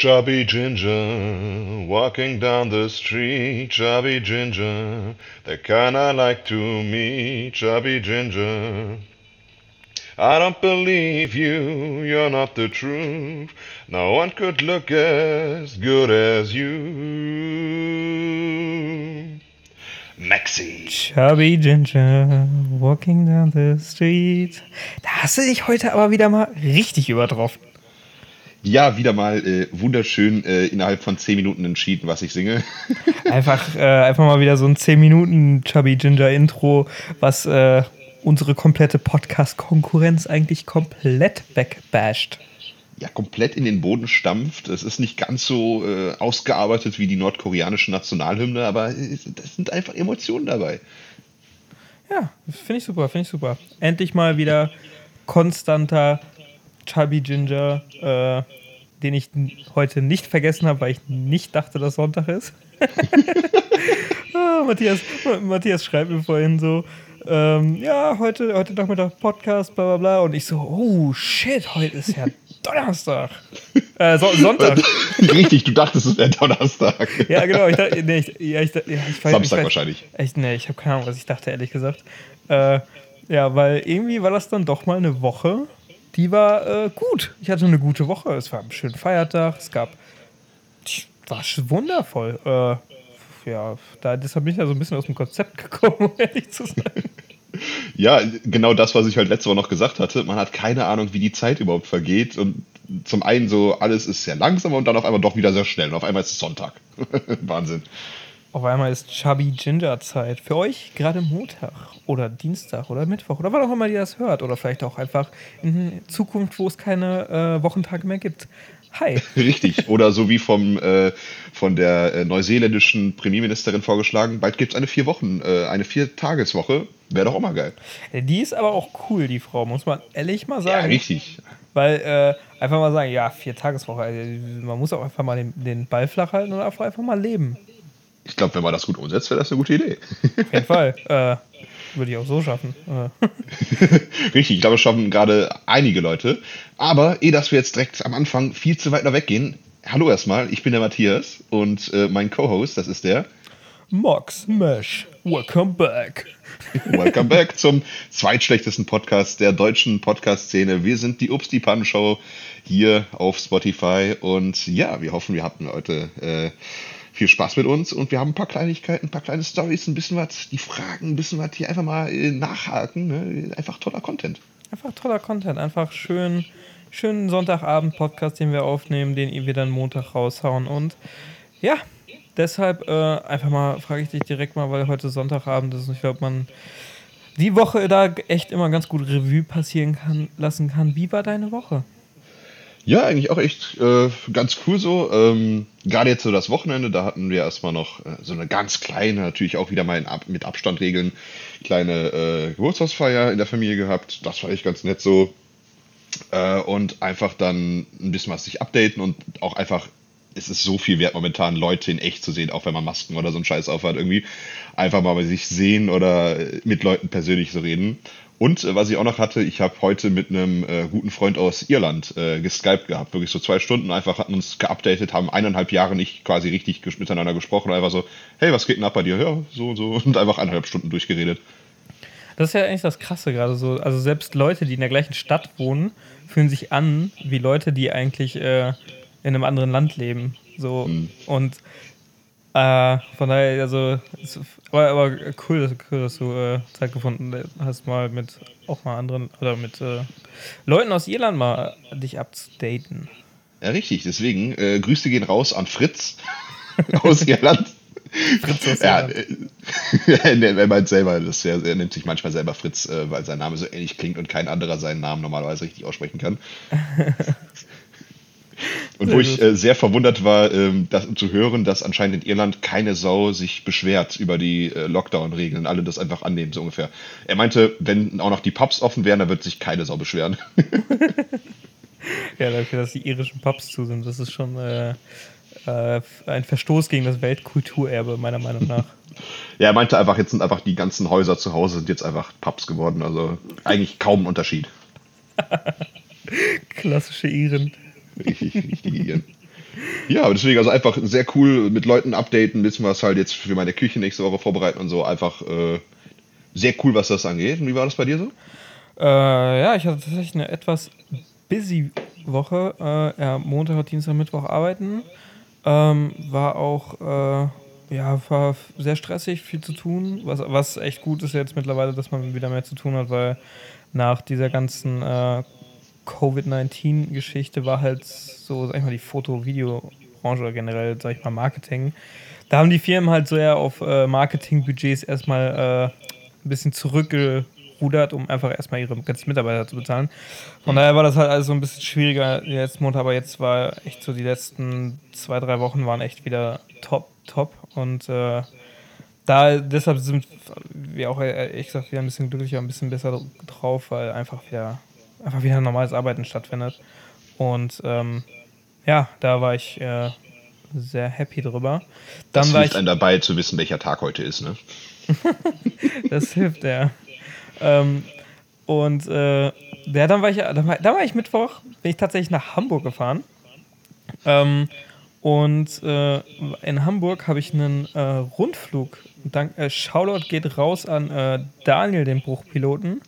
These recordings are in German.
Chubby Ginger, walking down the street, Chubby Ginger, the kind I like to meet, Chubby Ginger. I don't believe you, you're not the truth. No one could look as good as you. Maxi. Chubby Ginger, walking down the street. Da hast du dich heute aber wieder mal richtig übertroffen. Ja, wieder mal äh, wunderschön äh, innerhalb von 10 Minuten entschieden, was ich singe. Einfach, äh, einfach mal wieder so ein 10 Minuten Chubby Ginger Intro, was äh, unsere komplette Podcast-Konkurrenz eigentlich komplett wegbasht. Ja, komplett in den Boden stampft. Es ist nicht ganz so äh, ausgearbeitet wie die nordkoreanische Nationalhymne, aber es sind einfach Emotionen dabei. Ja, finde ich super, finde ich super. Endlich mal wieder konstanter Chubby Ginger, äh, den ich heute nicht vergessen habe, weil ich nicht dachte, dass Sonntag ist. ah, Matthias, Matthias schreibt mir vorhin so, ähm, ja, heute, heute Nachmittag Podcast, bla bla bla. Und ich so, oh shit, heute ist ja Donnerstag. Äh, so, Sonntag. Richtig, du dachtest, es wäre Donnerstag. ja, genau. Ich dachte, nee, ich, ja, ich, ja, ich weiß, Samstag ich weiß, wahrscheinlich. Echt, nee, ich habe keine Ahnung, was ich dachte, ehrlich gesagt. Äh, ja, weil irgendwie war das dann doch mal eine Woche, die war äh, gut. Ich hatte eine gute Woche. Es war ein schöner Feiertag. Es gab. War wundervoll. Äh, ja, da, deshalb bin ich ja so ein bisschen aus dem Konzept gekommen, um ehrlich zu sein. Ja, genau das, was ich halt letzte Woche noch gesagt hatte. Man hat keine Ahnung, wie die Zeit überhaupt vergeht. Und zum einen so, alles ist sehr langsam und dann auf einmal doch wieder sehr schnell. Und auf einmal ist es Sonntag. Wahnsinn. Auf einmal ist Chubby Ginger Zeit. Für euch gerade Montag oder Dienstag oder Mittwoch oder wann auch immer ihr das hört. Oder vielleicht auch einfach in Zukunft, wo es keine äh, Wochentage mehr gibt. Hi. Richtig. Oder so wie vom, äh, von der äh, neuseeländischen Premierministerin vorgeschlagen, bald gibt es eine vier Wochen, äh, eine Vier-Tageswoche. Wäre doch auch mal geil. Die ist aber auch cool, die Frau, muss man ehrlich mal sagen. Ja, richtig. Weil äh, einfach mal sagen, ja, Vier-Tageswoche. Also, man muss auch einfach mal den, den Ball flach halten und einfach mal leben. Ich glaube, wenn man das gut umsetzt, wäre das eine gute Idee. Auf jeden Fall. Äh, würde ich auch so schaffen. Äh. Richtig, ich glaube, es schaffen gerade einige Leute. Aber eh, dass wir jetzt direkt am Anfang viel zu weit noch weggehen. Hallo erstmal, ich bin der Matthias und äh, mein Co-Host, das ist der Max Mesh. Welcome back. Welcome back zum zweitschlechtesten Podcast der deutschen Podcast-Szene. Wir sind die Obst die Pan Show hier auf Spotify und ja, wir hoffen, wir hatten heute äh, viel Spaß mit uns und wir haben ein paar Kleinigkeiten, ein paar kleine Stories, ein bisschen was, die Fragen, ein bisschen was hier einfach mal äh, nachhaken. Ne? Einfach toller Content. Einfach toller Content, einfach schön, schönen Sonntagabend-Podcast, den wir aufnehmen, den wir dann Montag raushauen. Und ja, deshalb äh, einfach mal, frage ich dich direkt mal, weil heute Sonntagabend ist und ich glaube, man die Woche da echt immer ganz gut Revue passieren kann, lassen kann. Wie war deine Woche? Ja, eigentlich auch echt äh, ganz cool so. Ähm, Gerade jetzt so das Wochenende, da hatten wir erstmal noch äh, so eine ganz kleine, natürlich auch wieder mal Ab mit Abstand regeln, kleine äh, Geburtstagsfeier in der Familie gehabt. Das war echt ganz nett so. Äh, und einfach dann ein bisschen was sich updaten und auch einfach, es ist so viel wert momentan, Leute in echt zu sehen, auch wenn man Masken oder so einen Scheiß aufhat irgendwie. Einfach mal bei sich sehen oder mit Leuten persönlich so reden. Und äh, was ich auch noch hatte, ich habe heute mit einem äh, guten Freund aus Irland äh, geskypt gehabt. Wirklich so zwei Stunden einfach hatten uns geupdatet, haben eineinhalb Jahre nicht quasi richtig miteinander gesprochen. Einfach so, hey, was geht denn ab bei dir? Ja, so und so. Und einfach eineinhalb Stunden durchgeredet. Das ist ja eigentlich das Krasse gerade so. Also selbst Leute, die in der gleichen Stadt wohnen, fühlen sich an wie Leute, die eigentlich äh, in einem anderen Land leben. So. Hm. Und äh, von daher, also, aber, aber cool, cool, dass du äh, Zeit gefunden hast, mal mit auch mal anderen oder mit äh, Leuten aus Irland mal dich abzudaten. Ja, richtig. Deswegen, äh, Grüße gehen raus an Fritz aus Irland. Fritz aus Irland. Ja, äh, er meint selber, das, er, er nennt sich manchmal selber Fritz, äh, weil sein Name so ähnlich klingt und kein anderer seinen Namen normalerweise richtig aussprechen kann. Und sehr wo ich äh, sehr verwundert war, ähm, das, zu hören, dass anscheinend in Irland keine Sau sich beschwert über die äh, Lockdown-Regeln, alle das einfach annehmen, so ungefähr. Er meinte, wenn auch noch die Pubs offen wären, dann wird sich keine Sau beschweren. ja, dafür, dass die irischen Pubs zu sind, das ist schon äh, äh, ein Verstoß gegen das Weltkulturerbe, meiner Meinung nach. ja, er meinte einfach, jetzt sind einfach die ganzen Häuser zu Hause sind jetzt einfach Pubs geworden, also eigentlich kaum ein Unterschied. Klassische Iren. Richtig, richtige Iren. Ja, aber deswegen also einfach sehr cool mit Leuten updaten, wissen was halt jetzt für meine Küche nächste Woche vorbereiten und so. Einfach äh, sehr cool, was das angeht. Und wie war das bei dir so? Äh, ja, ich hatte tatsächlich eine etwas busy Woche. Äh, ja, Montag, Dienstag, Mittwoch arbeiten. Ähm, war auch, äh, ja, war sehr stressig, viel zu tun. Was, was echt gut ist jetzt mittlerweile, dass man wieder mehr zu tun hat, weil nach dieser ganzen äh, Covid-19-Geschichte war halt so, sag ich mal, die Foto-Video-Branche oder generell, sag ich mal, Marketing. Da haben die Firmen halt sehr auf äh, Marketingbudgets erstmal äh, ein bisschen zurückgerudert, um einfach erstmal ihre ganzen Mitarbeiter zu bezahlen. Von daher war das halt alles so ein bisschen schwieriger jetzt Monat, aber jetzt war echt so die letzten zwei, drei Wochen waren echt wieder top, top und äh, da deshalb sind wir auch ehrlich gesagt wieder ein bisschen glücklicher, ein bisschen besser drauf, weil einfach wieder einfach wieder normales Arbeiten stattfindet. Und ähm, ja, da war ich äh, sehr happy drüber. Dann das war hilft ich, einem dabei zu wissen, welcher Tag heute ist, ne? das hilft, ja. Ähm, und äh, ja, dann war ich, dann war, dann war, ich Mittwoch, bin ich tatsächlich nach Hamburg gefahren. Ähm, und äh, in Hamburg habe ich einen äh, Rundflug. Dank, äh, Shoutout geht raus an äh, Daniel, den Bruchpiloten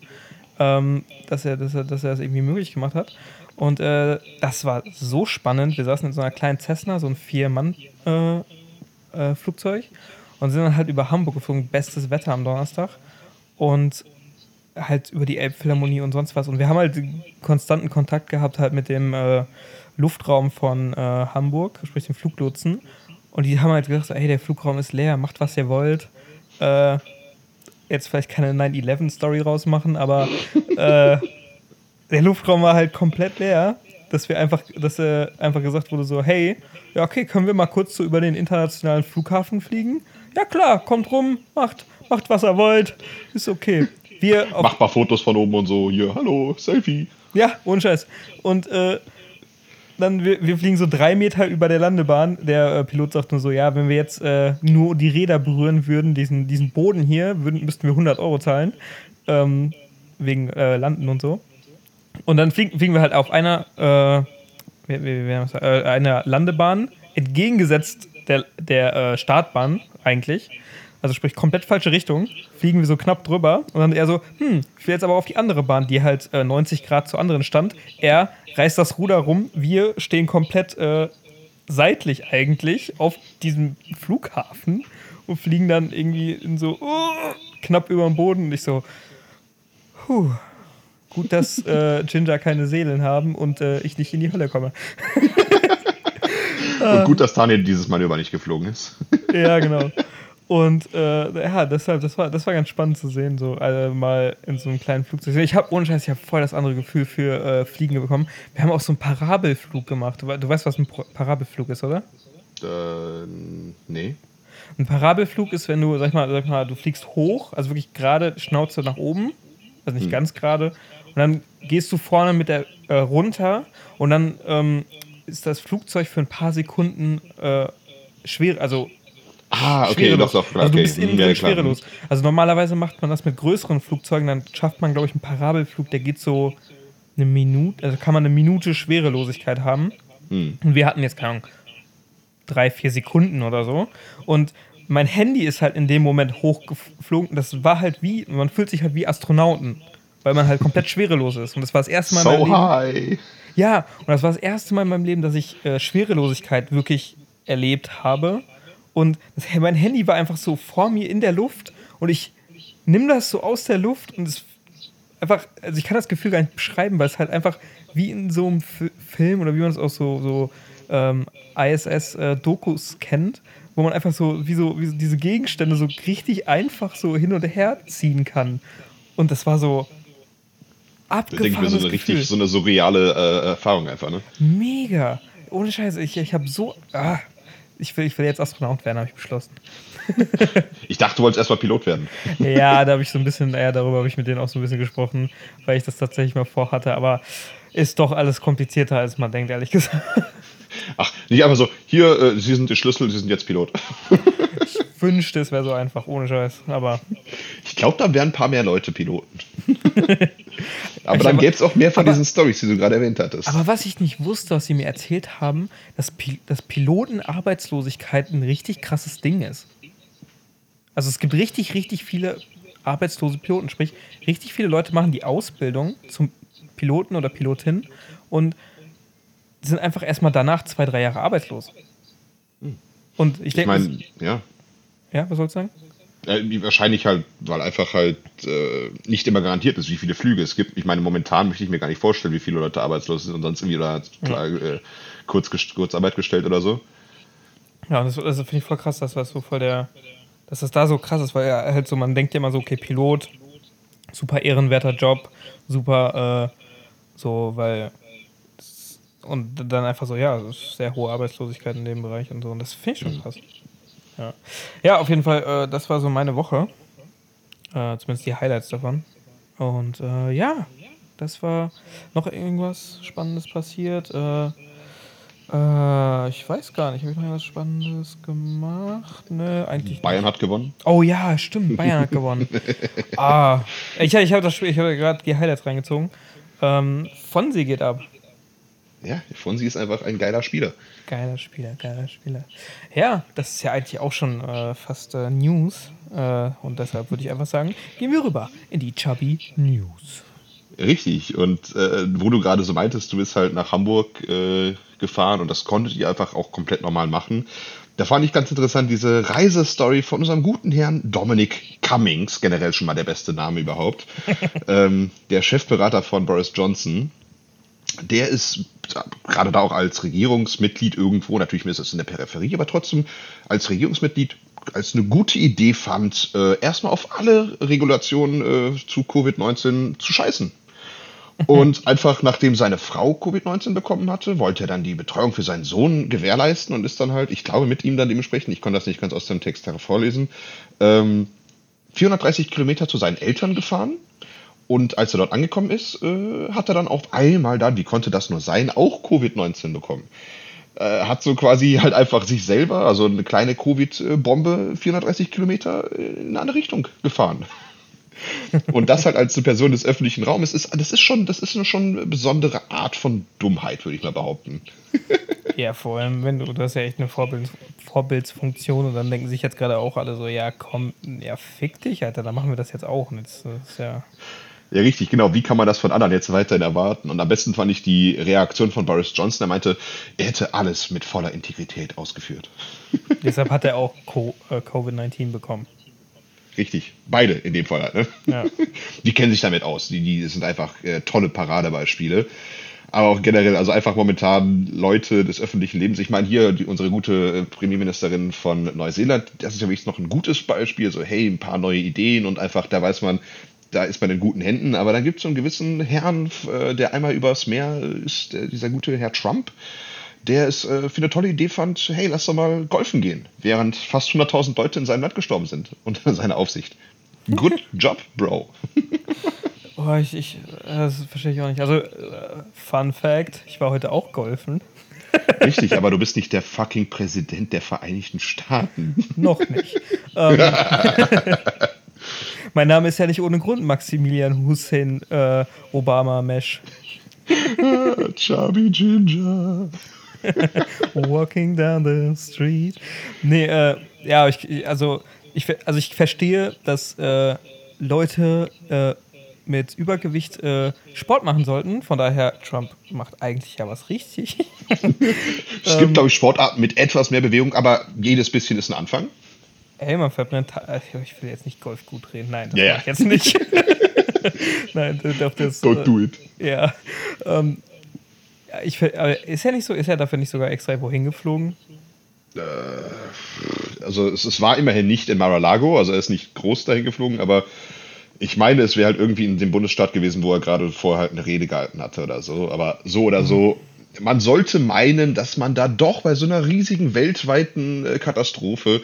ähm, dass, er, dass, er, dass er das irgendwie möglich gemacht hat. Und äh, das war so spannend. Wir saßen in so einer kleinen Cessna, so ein Vier-Mann-Flugzeug. Äh, äh, und sind dann halt über Hamburg geflogen. Bestes Wetter am Donnerstag. Und halt über die Elbphilharmonie und sonst was. Und wir haben halt konstanten Kontakt gehabt halt mit dem äh, Luftraum von äh, Hamburg, sprich dem Fluglotsen. Und die haben halt gesagt, hey, der Flugraum ist leer, macht was ihr wollt. Äh, jetzt vielleicht keine 9-11-Story rausmachen, aber äh, der Luftraum war halt komplett leer, dass wir einfach, dass äh, einfach gesagt wurde so, hey, ja okay, können wir mal kurz so über den internationalen Flughafen fliegen? Ja klar, kommt rum, macht, macht was ihr wollt, ist okay. Wir Macht mal Fotos von oben und so, hier, hallo, Selfie. Ja, ohne Scheiß. Und äh, dann, wir, wir, fliegen so drei Meter über der Landebahn. Der äh, Pilot sagt nur so, ja, wenn wir jetzt äh, nur die Räder berühren würden, diesen, diesen Boden hier, würden, müssten wir 100 Euro zahlen. Ähm, wegen äh, Landen und so. Und dann fliegen, fliegen wir halt auf einer, äh, äh, einer Landebahn, entgegengesetzt der, der äh, Startbahn eigentlich also sprich komplett falsche Richtung, fliegen wir so knapp drüber und dann er so, hm, ich will jetzt aber auf die andere Bahn, die halt äh, 90 Grad zur anderen stand. Er reißt das Ruder rum, wir stehen komplett äh, seitlich eigentlich auf diesem Flughafen und fliegen dann irgendwie in so uh, knapp über dem Boden und ich so, puh. Gut, dass äh, Ginger keine Seelen haben und äh, ich nicht in die Hölle komme. und gut, dass Tanja dieses Manöver nicht geflogen ist. ja, genau. Und äh, ja, deshalb, das war, das war ganz spannend zu sehen, so also mal in so einem kleinen Flugzeug. Ich habe ohne Scheiß, ich habe voll das andere Gefühl für äh, Fliegen bekommen. Wir haben auch so einen Parabelflug gemacht. Du, du weißt, was ein Parabelflug ist, oder? Äh, nee. Ein Parabelflug ist, wenn du, sag ich mal, sag ich mal du fliegst hoch, also wirklich gerade Schnauze nach oben, also nicht hm. ganz gerade, und dann gehst du vorne mit der äh, runter und dann ähm, ist das Flugzeug für ein paar Sekunden äh, schwer, also Ah, okay, schwerelos. doch, doch. Also du bist innen drin ja, schwerelos. Also normalerweise macht man das mit größeren Flugzeugen, dann schafft man, glaube ich, einen Parabelflug, der geht so eine Minute, also kann man eine Minute Schwerelosigkeit haben. Hm. Und wir hatten jetzt, keine Ahnung, drei, vier Sekunden oder so. Und mein Handy ist halt in dem Moment hochgeflogen. Das war halt wie, man fühlt sich halt wie Astronauten, weil man halt komplett schwerelos ist. Und das war das erste Mal so in meinem Leben. High. Ja, und das war das erste Mal in meinem Leben, dass ich äh, Schwerelosigkeit wirklich erlebt habe. Und mein Handy war einfach so vor mir in der Luft und ich nehme das so aus der Luft und es einfach, also ich kann das Gefühl gar nicht beschreiben, weil es halt einfach wie in so einem F Film oder wie man es auch so, so ähm, ISS-Dokus äh, kennt, wo man einfach so wie, so, wie so diese Gegenstände so richtig einfach so hin und her ziehen kann. Und das war so abgefahren. Ich denke mir so eine richtig, so eine surreale äh, Erfahrung einfach, ne? Mega. Ohne Scheiße, ich, ich habe so. Ah, ich will, ich will jetzt Astronaut werden, habe ich beschlossen. ich dachte, du wolltest erstmal Pilot werden. ja, da habe ich so ein bisschen, ja, darüber habe ich mit denen auch so ein bisschen gesprochen, weil ich das tatsächlich mal vorhatte, aber ist doch alles komplizierter, als man denkt, ehrlich gesagt. Ach, nicht einfach so, hier, äh, Sie sind der Schlüssel, Sie sind jetzt Pilot. ich wünschte, es wäre so einfach, ohne Scheiß, aber. Ich glaube, da wären ein paar mehr Leute Piloten. Aber ich dann gäbe es auch mehr von aber, diesen Stories, die du gerade erwähnt hattest. Aber was ich nicht wusste, was sie mir erzählt haben, dass, Pil dass Pilotenarbeitslosigkeit ein richtig krasses Ding ist. Also es gibt richtig, richtig viele arbeitslose Piloten. Sprich, richtig viele Leute machen die Ausbildung zum Piloten oder Pilotin und sind einfach erstmal danach zwei, drei Jahre arbeitslos. Hm. Und ich denke. Ich meine, ja. Ja, was sollst du sagen? Äh, wahrscheinlich halt, weil einfach halt äh, nicht immer garantiert ist, wie viele Flüge es gibt. Ich meine, momentan möchte ich mir gar nicht vorstellen, wie viele Leute arbeitslos sind und sonst irgendwie oder ja. äh, kurz, Kurzarbeit gestellt oder so. Ja, das, das finde ich voll krass, dass das so voll der, dass das da so krass ist, weil ja halt so, man denkt ja immer so, okay, Pilot, super ehrenwerter Job, super, äh, so, weil und dann einfach so, ja, sehr hohe Arbeitslosigkeit in dem Bereich und so. Und das finde ich schon mhm. krass. Ja. ja, auf jeden Fall, äh, das war so meine Woche. Äh, zumindest die Highlights davon. Und äh, ja, das war noch irgendwas Spannendes passiert. Äh, äh, ich weiß gar nicht, habe ich noch was Spannendes gemacht? Ne, eigentlich. Bayern nicht. hat gewonnen. Oh ja, stimmt, Bayern hat gewonnen. ah, ich, ich habe hab gerade die Highlights reingezogen. Ähm, Fonsi geht ab ja, Fonsi ist einfach ein geiler Spieler. Geiler Spieler, geiler Spieler. Ja, das ist ja eigentlich auch schon äh, fast äh, News. Äh, und deshalb würde ich einfach sagen, gehen wir rüber in die Chubby News. Richtig. Und äh, wo du gerade so meintest, du bist halt nach Hamburg äh, gefahren und das konntet ihr einfach auch komplett normal machen. Da fand ich ganz interessant diese Reisestory von unserem guten Herrn Dominic Cummings, generell schon mal der beste Name überhaupt, ähm, der Chefberater von Boris Johnson der ist gerade da auch als Regierungsmitglied irgendwo, natürlich ist es in der Peripherie, aber trotzdem als Regierungsmitglied als eine gute Idee fand, äh, erstmal auf alle Regulationen äh, zu Covid-19 zu scheißen. Und einfach nachdem seine Frau Covid-19 bekommen hatte, wollte er dann die Betreuung für seinen Sohn gewährleisten und ist dann halt, ich glaube, mit ihm dann dementsprechend, ich konnte das nicht ganz aus dem Text hervorlesen, ähm, 430 Kilometer zu seinen Eltern gefahren und als er dort angekommen ist, äh, hat er dann auf einmal dann, wie konnte das nur sein, auch Covid-19 bekommen. Äh, hat so quasi halt einfach sich selber, also eine kleine Covid-Bombe, 430 Kilometer in eine andere Richtung gefahren. Und das halt als eine Person des öffentlichen Raumes ist, das ist schon, das ist schon eine besondere Art von Dummheit, würde ich mal behaupten. Ja, vor allem, wenn du, hast ja echt eine Vorbild, Vorbildsfunktion und dann denken sich jetzt gerade auch alle so, ja komm, ja fick dich, Alter, dann machen wir das jetzt auch. Und jetzt, das ist ja ja, richtig, genau. Wie kann man das von anderen jetzt weiterhin erwarten? Und am besten fand ich die Reaktion von Boris Johnson. Er meinte, er hätte alles mit voller Integrität ausgeführt. Deshalb hat er auch äh, Covid-19 bekommen. Richtig, beide in dem Fall halt. Ne? Ja. Die kennen sich damit aus. Die, die sind einfach äh, tolle Paradebeispiele. Aber auch generell, also einfach momentan Leute des öffentlichen Lebens. Ich meine, hier die, unsere gute äh, Premierministerin von Neuseeland, das ist ja wirklich noch ein gutes Beispiel. So, hey, ein paar neue Ideen und einfach, da weiß man, da ist man in guten Händen. Aber dann gibt es so einen gewissen Herrn, äh, der einmal übers Meer ist, dieser gute Herr Trump, der es äh, für eine tolle Idee fand, hey, lass doch mal golfen gehen, während fast 100.000 Leute in seinem Land gestorben sind unter seiner Aufsicht. Good job, Bro. oh, ich, ich, das verstehe ich auch nicht. Also, äh, Fun Fact, ich war heute auch golfen. Richtig, aber du bist nicht der fucking Präsident der Vereinigten Staaten. Noch nicht. ähm, mein Name ist ja nicht ohne Grund Maximilian Hussein äh, Obama Mesh. Chubby Ginger. Walking down the street. Nee, äh, ja, ich, also, ich, also ich verstehe, dass äh, Leute äh, mit Übergewicht äh, Sport machen sollten. Von daher, Trump macht eigentlich ja was richtig. es gibt, glaube ich, Sportarten mit etwas mehr Bewegung, aber jedes bisschen ist ein Anfang. Ey, man mir Ich will jetzt nicht Golf gut reden. Nein, das yeah. ich jetzt nicht. Nein, das, das, Don't do it. Ja. Ähm, ich, aber ist ja nicht so, ist er dafür nicht sogar extra wohin geflogen? Äh, also es, es, war immerhin nicht in Mar-a-Lago, also er ist nicht groß dahin geflogen, aber ich meine, es wäre halt irgendwie in dem Bundesstaat gewesen, wo er gerade vorher halt eine Rede gehalten hatte oder so. Aber so oder so man sollte meinen, dass man da doch bei so einer riesigen weltweiten äh, Katastrophe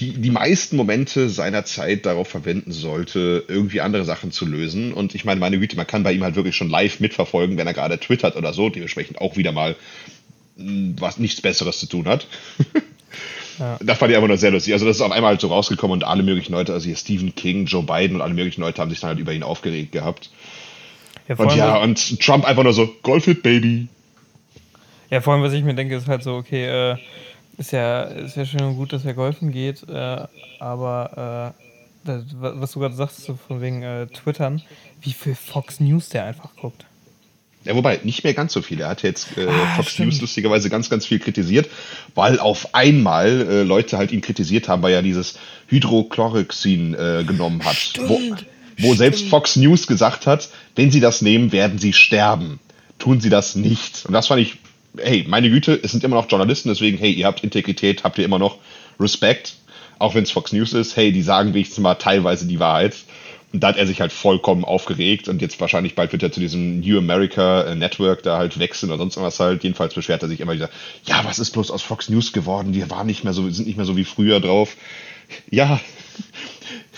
die meisten Momente seiner Zeit darauf verwenden sollte, irgendwie andere Sachen zu lösen. Und ich meine, meine Güte, man kann bei ihm halt wirklich schon live mitverfolgen, wenn er gerade twittert oder so, dementsprechend auch wieder mal hm, was nichts Besseres zu tun hat. Ja. Das fand ich einfach nur sehr lustig. Also, das ist auf einmal halt so rausgekommen und alle möglichen Leute, also hier Stephen King, Joe Biden und alle möglichen Leute haben sich dann halt über ihn aufgeregt gehabt. Ja, und ja, und Trump einfach nur so, Golfit, Baby. Ja, vor allem, was ich mir denke, ist halt so, okay, äh, ist ja, ist ja schön und gut, dass er golfen geht, äh, aber äh, das, was du gerade sagst, so von wegen äh, Twittern, wie viel Fox News der einfach guckt. Ja, wobei, nicht mehr ganz so viel. Er hat jetzt äh, ah, Fox stimmt. News lustigerweise ganz, ganz viel kritisiert, weil auf einmal äh, Leute halt ihn kritisiert haben, weil er dieses Hydrochloroxin äh, genommen hat. Stimmt, wo, wo selbst Fox News gesagt hat, wenn sie das nehmen, werden sie sterben. Tun sie das nicht. Und das fand ich, hey, meine Güte, es sind immer noch Journalisten, deswegen, hey, ihr habt Integrität, habt ihr immer noch Respekt. Auch wenn es Fox News ist, hey, die sagen wenigstens mal teilweise die Wahrheit. Und da hat er sich halt vollkommen aufgeregt und jetzt wahrscheinlich bald wird er zu diesem New America äh, Network da halt wechseln oder sonst was halt. Jedenfalls beschwert er sich immer wieder, ja, was ist bloß aus Fox News geworden? Wir waren nicht mehr so, sind nicht mehr so wie früher drauf. Ja,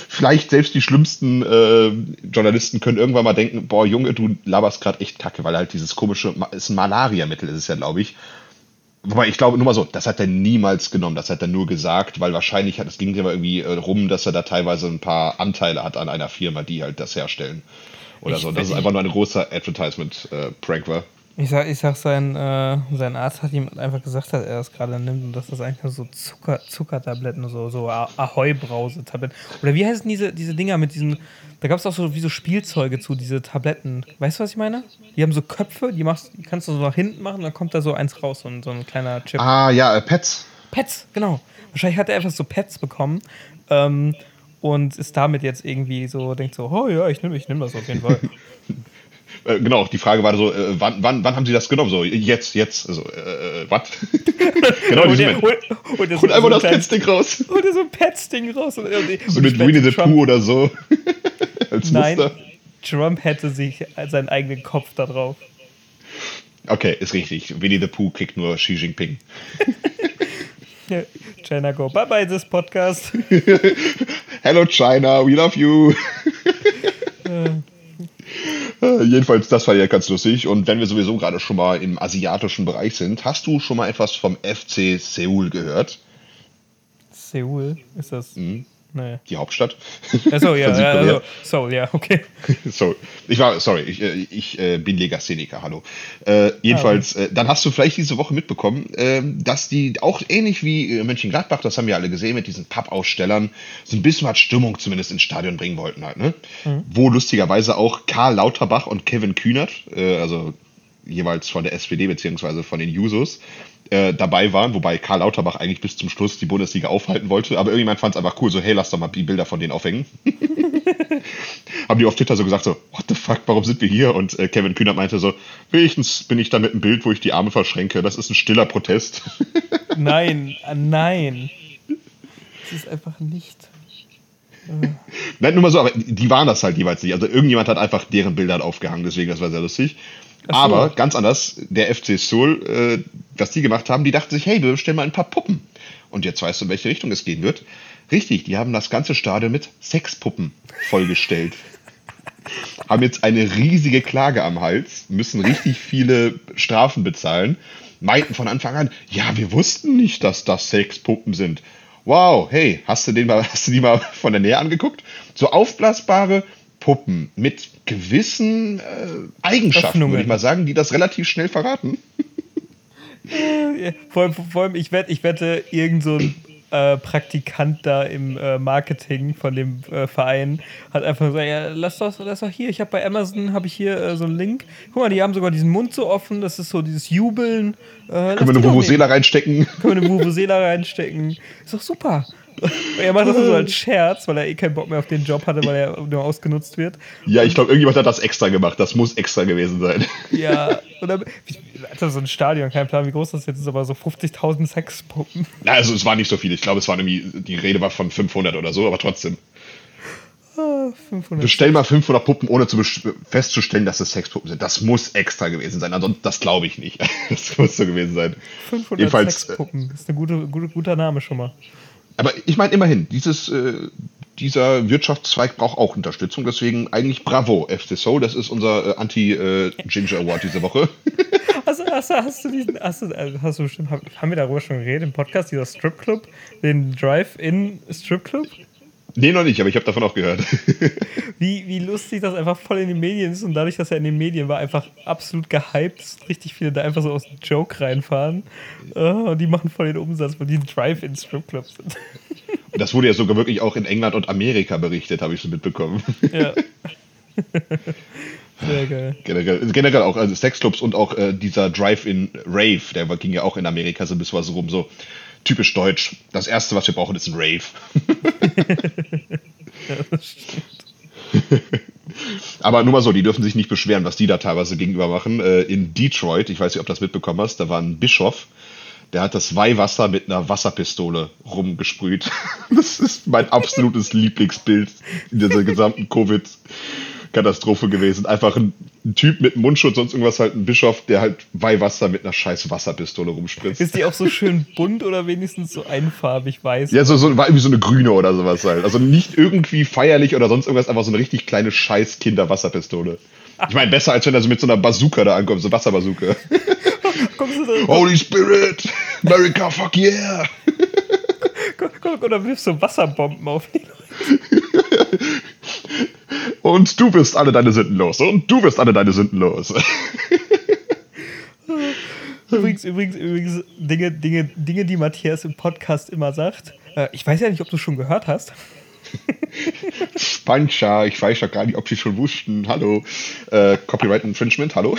vielleicht selbst die schlimmsten äh, Journalisten können irgendwann mal denken, boah, Junge, du laberst gerade echt kacke, weil halt dieses komische, ist ein Malariamittel, ist es ja, glaube ich, Wobei ich glaube, nur mal so, das hat er niemals genommen, das hat er nur gesagt, weil wahrscheinlich hat es ging immer irgendwie äh, rum, dass er da teilweise ein paar Anteile hat an einer Firma, die halt das herstellen. Oder ich so. Das ist einfach nur ein großer Advertisement-Prank äh, war. Ich sag, ich sag sein, äh, sein Arzt hat ihm einfach gesagt, dass er das gerade nimmt und dass das eigentlich nur so Zucker, Zuckertabletten, so, so Ahoi-Brause-Tabletten. Oder wie heißen diese, diese Dinger mit diesen. Da gab es auch so wie so Spielzeuge zu, diese Tabletten. Weißt du, was ich meine? Die haben so Köpfe, die, machst, die kannst du so nach hinten machen, dann kommt da so eins raus, so ein, so ein kleiner Chip. Ah, ja, äh, Pets. Pets, genau. Wahrscheinlich hat er einfach so Pets bekommen. Ähm, und ist damit jetzt irgendwie so, denkt so, oh ja, ich nehme ich nehm das auf jeden Fall. Äh, genau, die Frage war so, äh, wann, wann, wann haben Sie das genommen? So, jetzt, jetzt, also, äh, äh was? genau, und, der, und, und, und einfach so das Petsding raus. Und so ein Petsding raus. Und, so mit Winnie the Pooh oder so. Als Nein, Muster. Trump hätte sich seinen eigenen Kopf da drauf. Okay, ist richtig. Winnie the Pooh kickt nur Xi Jinping. China go. Bye bye, this podcast. Hello China, we love you. Äh, jedenfalls, das war ja ganz lustig. Und wenn wir sowieso gerade schon mal im asiatischen Bereich sind, hast du schon mal etwas vom FC Seoul gehört? Seoul? Ist das? Mhm. Nee. Die Hauptstadt. Achso, ja, ja also, Seoul, ja, okay. Seoul. Ich war, sorry, ich, äh, ich äh, bin Legastheniker, hallo. Äh, jedenfalls, ah, okay. äh, dann hast du vielleicht diese Woche mitbekommen, äh, dass die auch ähnlich wie äh, Mönchengladbach, das haben wir alle gesehen, mit diesen Pappausstellern, so ein bisschen was Stimmung zumindest ins Stadion bringen wollten halt, ne? Mhm. Wo lustigerweise auch Karl Lauterbach und Kevin Kühnert, also jeweils von der SPD beziehungsweise von den Jusos, äh, dabei waren, wobei Karl Lauterbach eigentlich bis zum Schluss die Bundesliga aufhalten wollte, aber irgendjemand fand es einfach cool, so hey, lass doch mal die Bilder von denen aufhängen. Haben die auf Twitter so gesagt, so, what the fuck, warum sind wir hier? Und äh, Kevin Kühnert meinte so, wenigstens bin ich da mit einem Bild, wo ich die Arme verschränke, das ist ein stiller Protest. nein, äh, nein. Das ist einfach nicht. Nein, nur mal so, aber die waren das halt jeweils nicht. Also irgendjemand hat einfach deren Bilder aufgehangen, deswegen das war sehr lustig. So. Aber ganz anders, der FC Seoul, äh, was die gemacht haben, die dachten sich, hey, wir bestellen mal ein paar Puppen. Und jetzt weißt du, in welche Richtung es gehen wird. Richtig, die haben das ganze Stadion mit Sexpuppen vollgestellt. haben jetzt eine riesige Klage am Hals, müssen richtig viele Strafen bezahlen, meinten von Anfang an, ja, wir wussten nicht, dass das Sexpuppen sind. Wow, hey, hast du, den mal, hast du die mal von der Nähe angeguckt? So aufblasbare Puppen mit gewissen äh, Eigenschaften, würde ich mal sagen, die das relativ schnell verraten. vor, allem, vor allem, ich, wette, ich wette, irgend so ein äh, Praktikant da im äh, Marketing von dem äh, Verein hat einfach gesagt, ja, lass doch, lass doch hier, ich habe bei Amazon habe ich hier äh, so einen Link. Guck mal, die haben sogar diesen Mund so offen, das ist so dieses Jubeln. Äh, können wir eine Vuvuzela reinstecken? Können wir eine Vuvuzela reinstecken? Ist doch super. er macht das so als Scherz, weil er eh keinen Bock mehr auf den Job hatte, weil er nur ausgenutzt wird. Ja, ich glaube, irgendjemand hat das extra gemacht. Das muss extra gewesen sein. Ja, und dann, so ein Stadion, kein Plan, wie groß das jetzt ist, aber so 50.000 Sexpuppen. Na, also es war nicht so viel. Ich glaube, es war irgendwie, die Rede war von 500 oder so, aber trotzdem. Ah, 500 Bestell mal 500 Puppen, ohne zu festzustellen, dass es Sexpuppen sind. Das muss extra gewesen sein. Ansonsten, das glaube ich nicht. Das muss so gewesen sein. 500 Jedenfalls, Sexpuppen. Das ist ein guter, guter, guter Name schon mal. Aber ich meine immerhin, dieses, äh, dieser Wirtschaftszweig braucht auch Unterstützung. Deswegen eigentlich bravo, FC Soul. Das ist unser äh, Anti-Ginger äh, Award diese Woche. Also, hast, hast, du diesen, hast, du, also hast du haben wir darüber schon geredet im Podcast, dieser Stripclub, den Drive-In Stripclub? Nee, noch nicht, aber ich habe davon auch gehört. wie, wie lustig das einfach voll in den Medien ist und dadurch, dass er in den Medien war, einfach absolut gehypt. Richtig viele da einfach so aus dem Joke reinfahren. Uh, und die machen voll den Umsatz, weil die ein Drive-In-Stripclubs sind. Das wurde ja sogar wirklich auch in England und Amerika berichtet, habe ich so mitbekommen. Ja. Sehr geil. Generell, generell auch, also Sexclubs und auch äh, dieser Drive-In-Rave, der ging ja auch in Amerika so ein bisschen was rum, so typisch deutsch. Das erste, was wir brauchen, ist ein Rave. Aber nur mal so, die dürfen sich nicht beschweren, was die da teilweise gegenüber machen. Äh, in Detroit, ich weiß nicht, ob du das mitbekommen hast, da war ein Bischof, der hat das Weihwasser mit einer Wasserpistole rumgesprüht. Das ist mein absolutes Lieblingsbild in dieser gesamten Covid- Katastrophe gewesen. Einfach ein, ein, Typ mit Mundschutz, sonst irgendwas halt ein Bischof, der halt Weihwasser mit einer scheiß Wasserpistole rumspritzt. Ist die auch so schön bunt oder wenigstens so einfarbig weiß? Ja, so, so, war irgendwie so eine grüne oder sowas halt. Also nicht irgendwie feierlich oder sonst irgendwas, einfach so eine richtig kleine scheiß Kinder-Wasserpistole. Ich meine, besser als wenn er so mit so einer Bazooka da ankommt, so Wasserbazooka. Holy Spirit! America, fuck yeah! guck, guck, oder wirfst so Wasserbomben auf die Leute. Und du wirst alle deine Sünden los. Und du wirst alle deine Sünden los. übrigens, übrigens, übrigens, Dinge, Dinge, Dinge, die Matthias im Podcast immer sagt. Äh, ich weiß ja nicht, ob du schon gehört hast. Spancha, ich weiß ja gar nicht, ob sie schon wussten. Hallo. Äh, Copyright Infringement, hallo.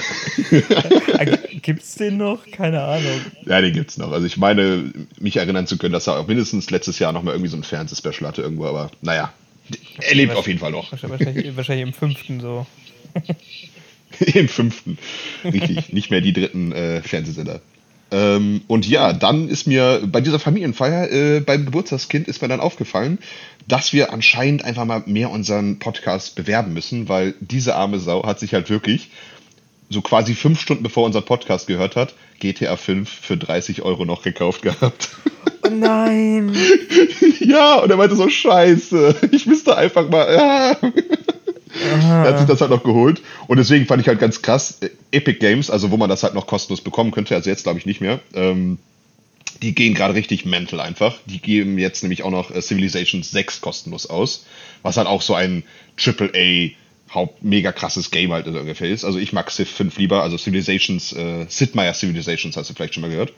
Äh, gibt's den noch? Keine Ahnung. Ja, den gibt's noch. Also ich meine, mich erinnern zu können, dass er auch mindestens letztes Jahr noch mal irgendwie so ein Fernsehspecial hatte irgendwo, aber naja, er lebt auf jeden Fall noch. Wahrscheinlich, wahrscheinlich im fünften so. Im fünften. Richtig. Nicht mehr die dritten äh, Fernsehsender. Ähm, und ja, dann ist mir bei dieser Familienfeier äh, beim Geburtstagskind ist mir dann aufgefallen, dass wir anscheinend einfach mal mehr unseren Podcast bewerben müssen, weil diese arme Sau hat sich halt wirklich so quasi fünf Stunden bevor unser Podcast gehört hat, GTA 5 für 30 Euro noch gekauft gehabt. Oh nein! ja, und er meinte so, scheiße, ich müsste einfach mal. Ja. Er hat sich das halt noch geholt. Und deswegen fand ich halt ganz krass, äh, Epic Games, also wo man das halt noch kostenlos bekommen könnte, also jetzt glaube ich nicht mehr, ähm, die gehen gerade richtig mental einfach. Die geben jetzt nämlich auch noch äh, Civilization 6 kostenlos aus, was halt auch so ein AAA Haupt mega krasses Game halt ungefähr ist. Also ich mag Civ 5 lieber, also Civilizations, äh, Sid Meier Civilizations hast du vielleicht schon mal gehört.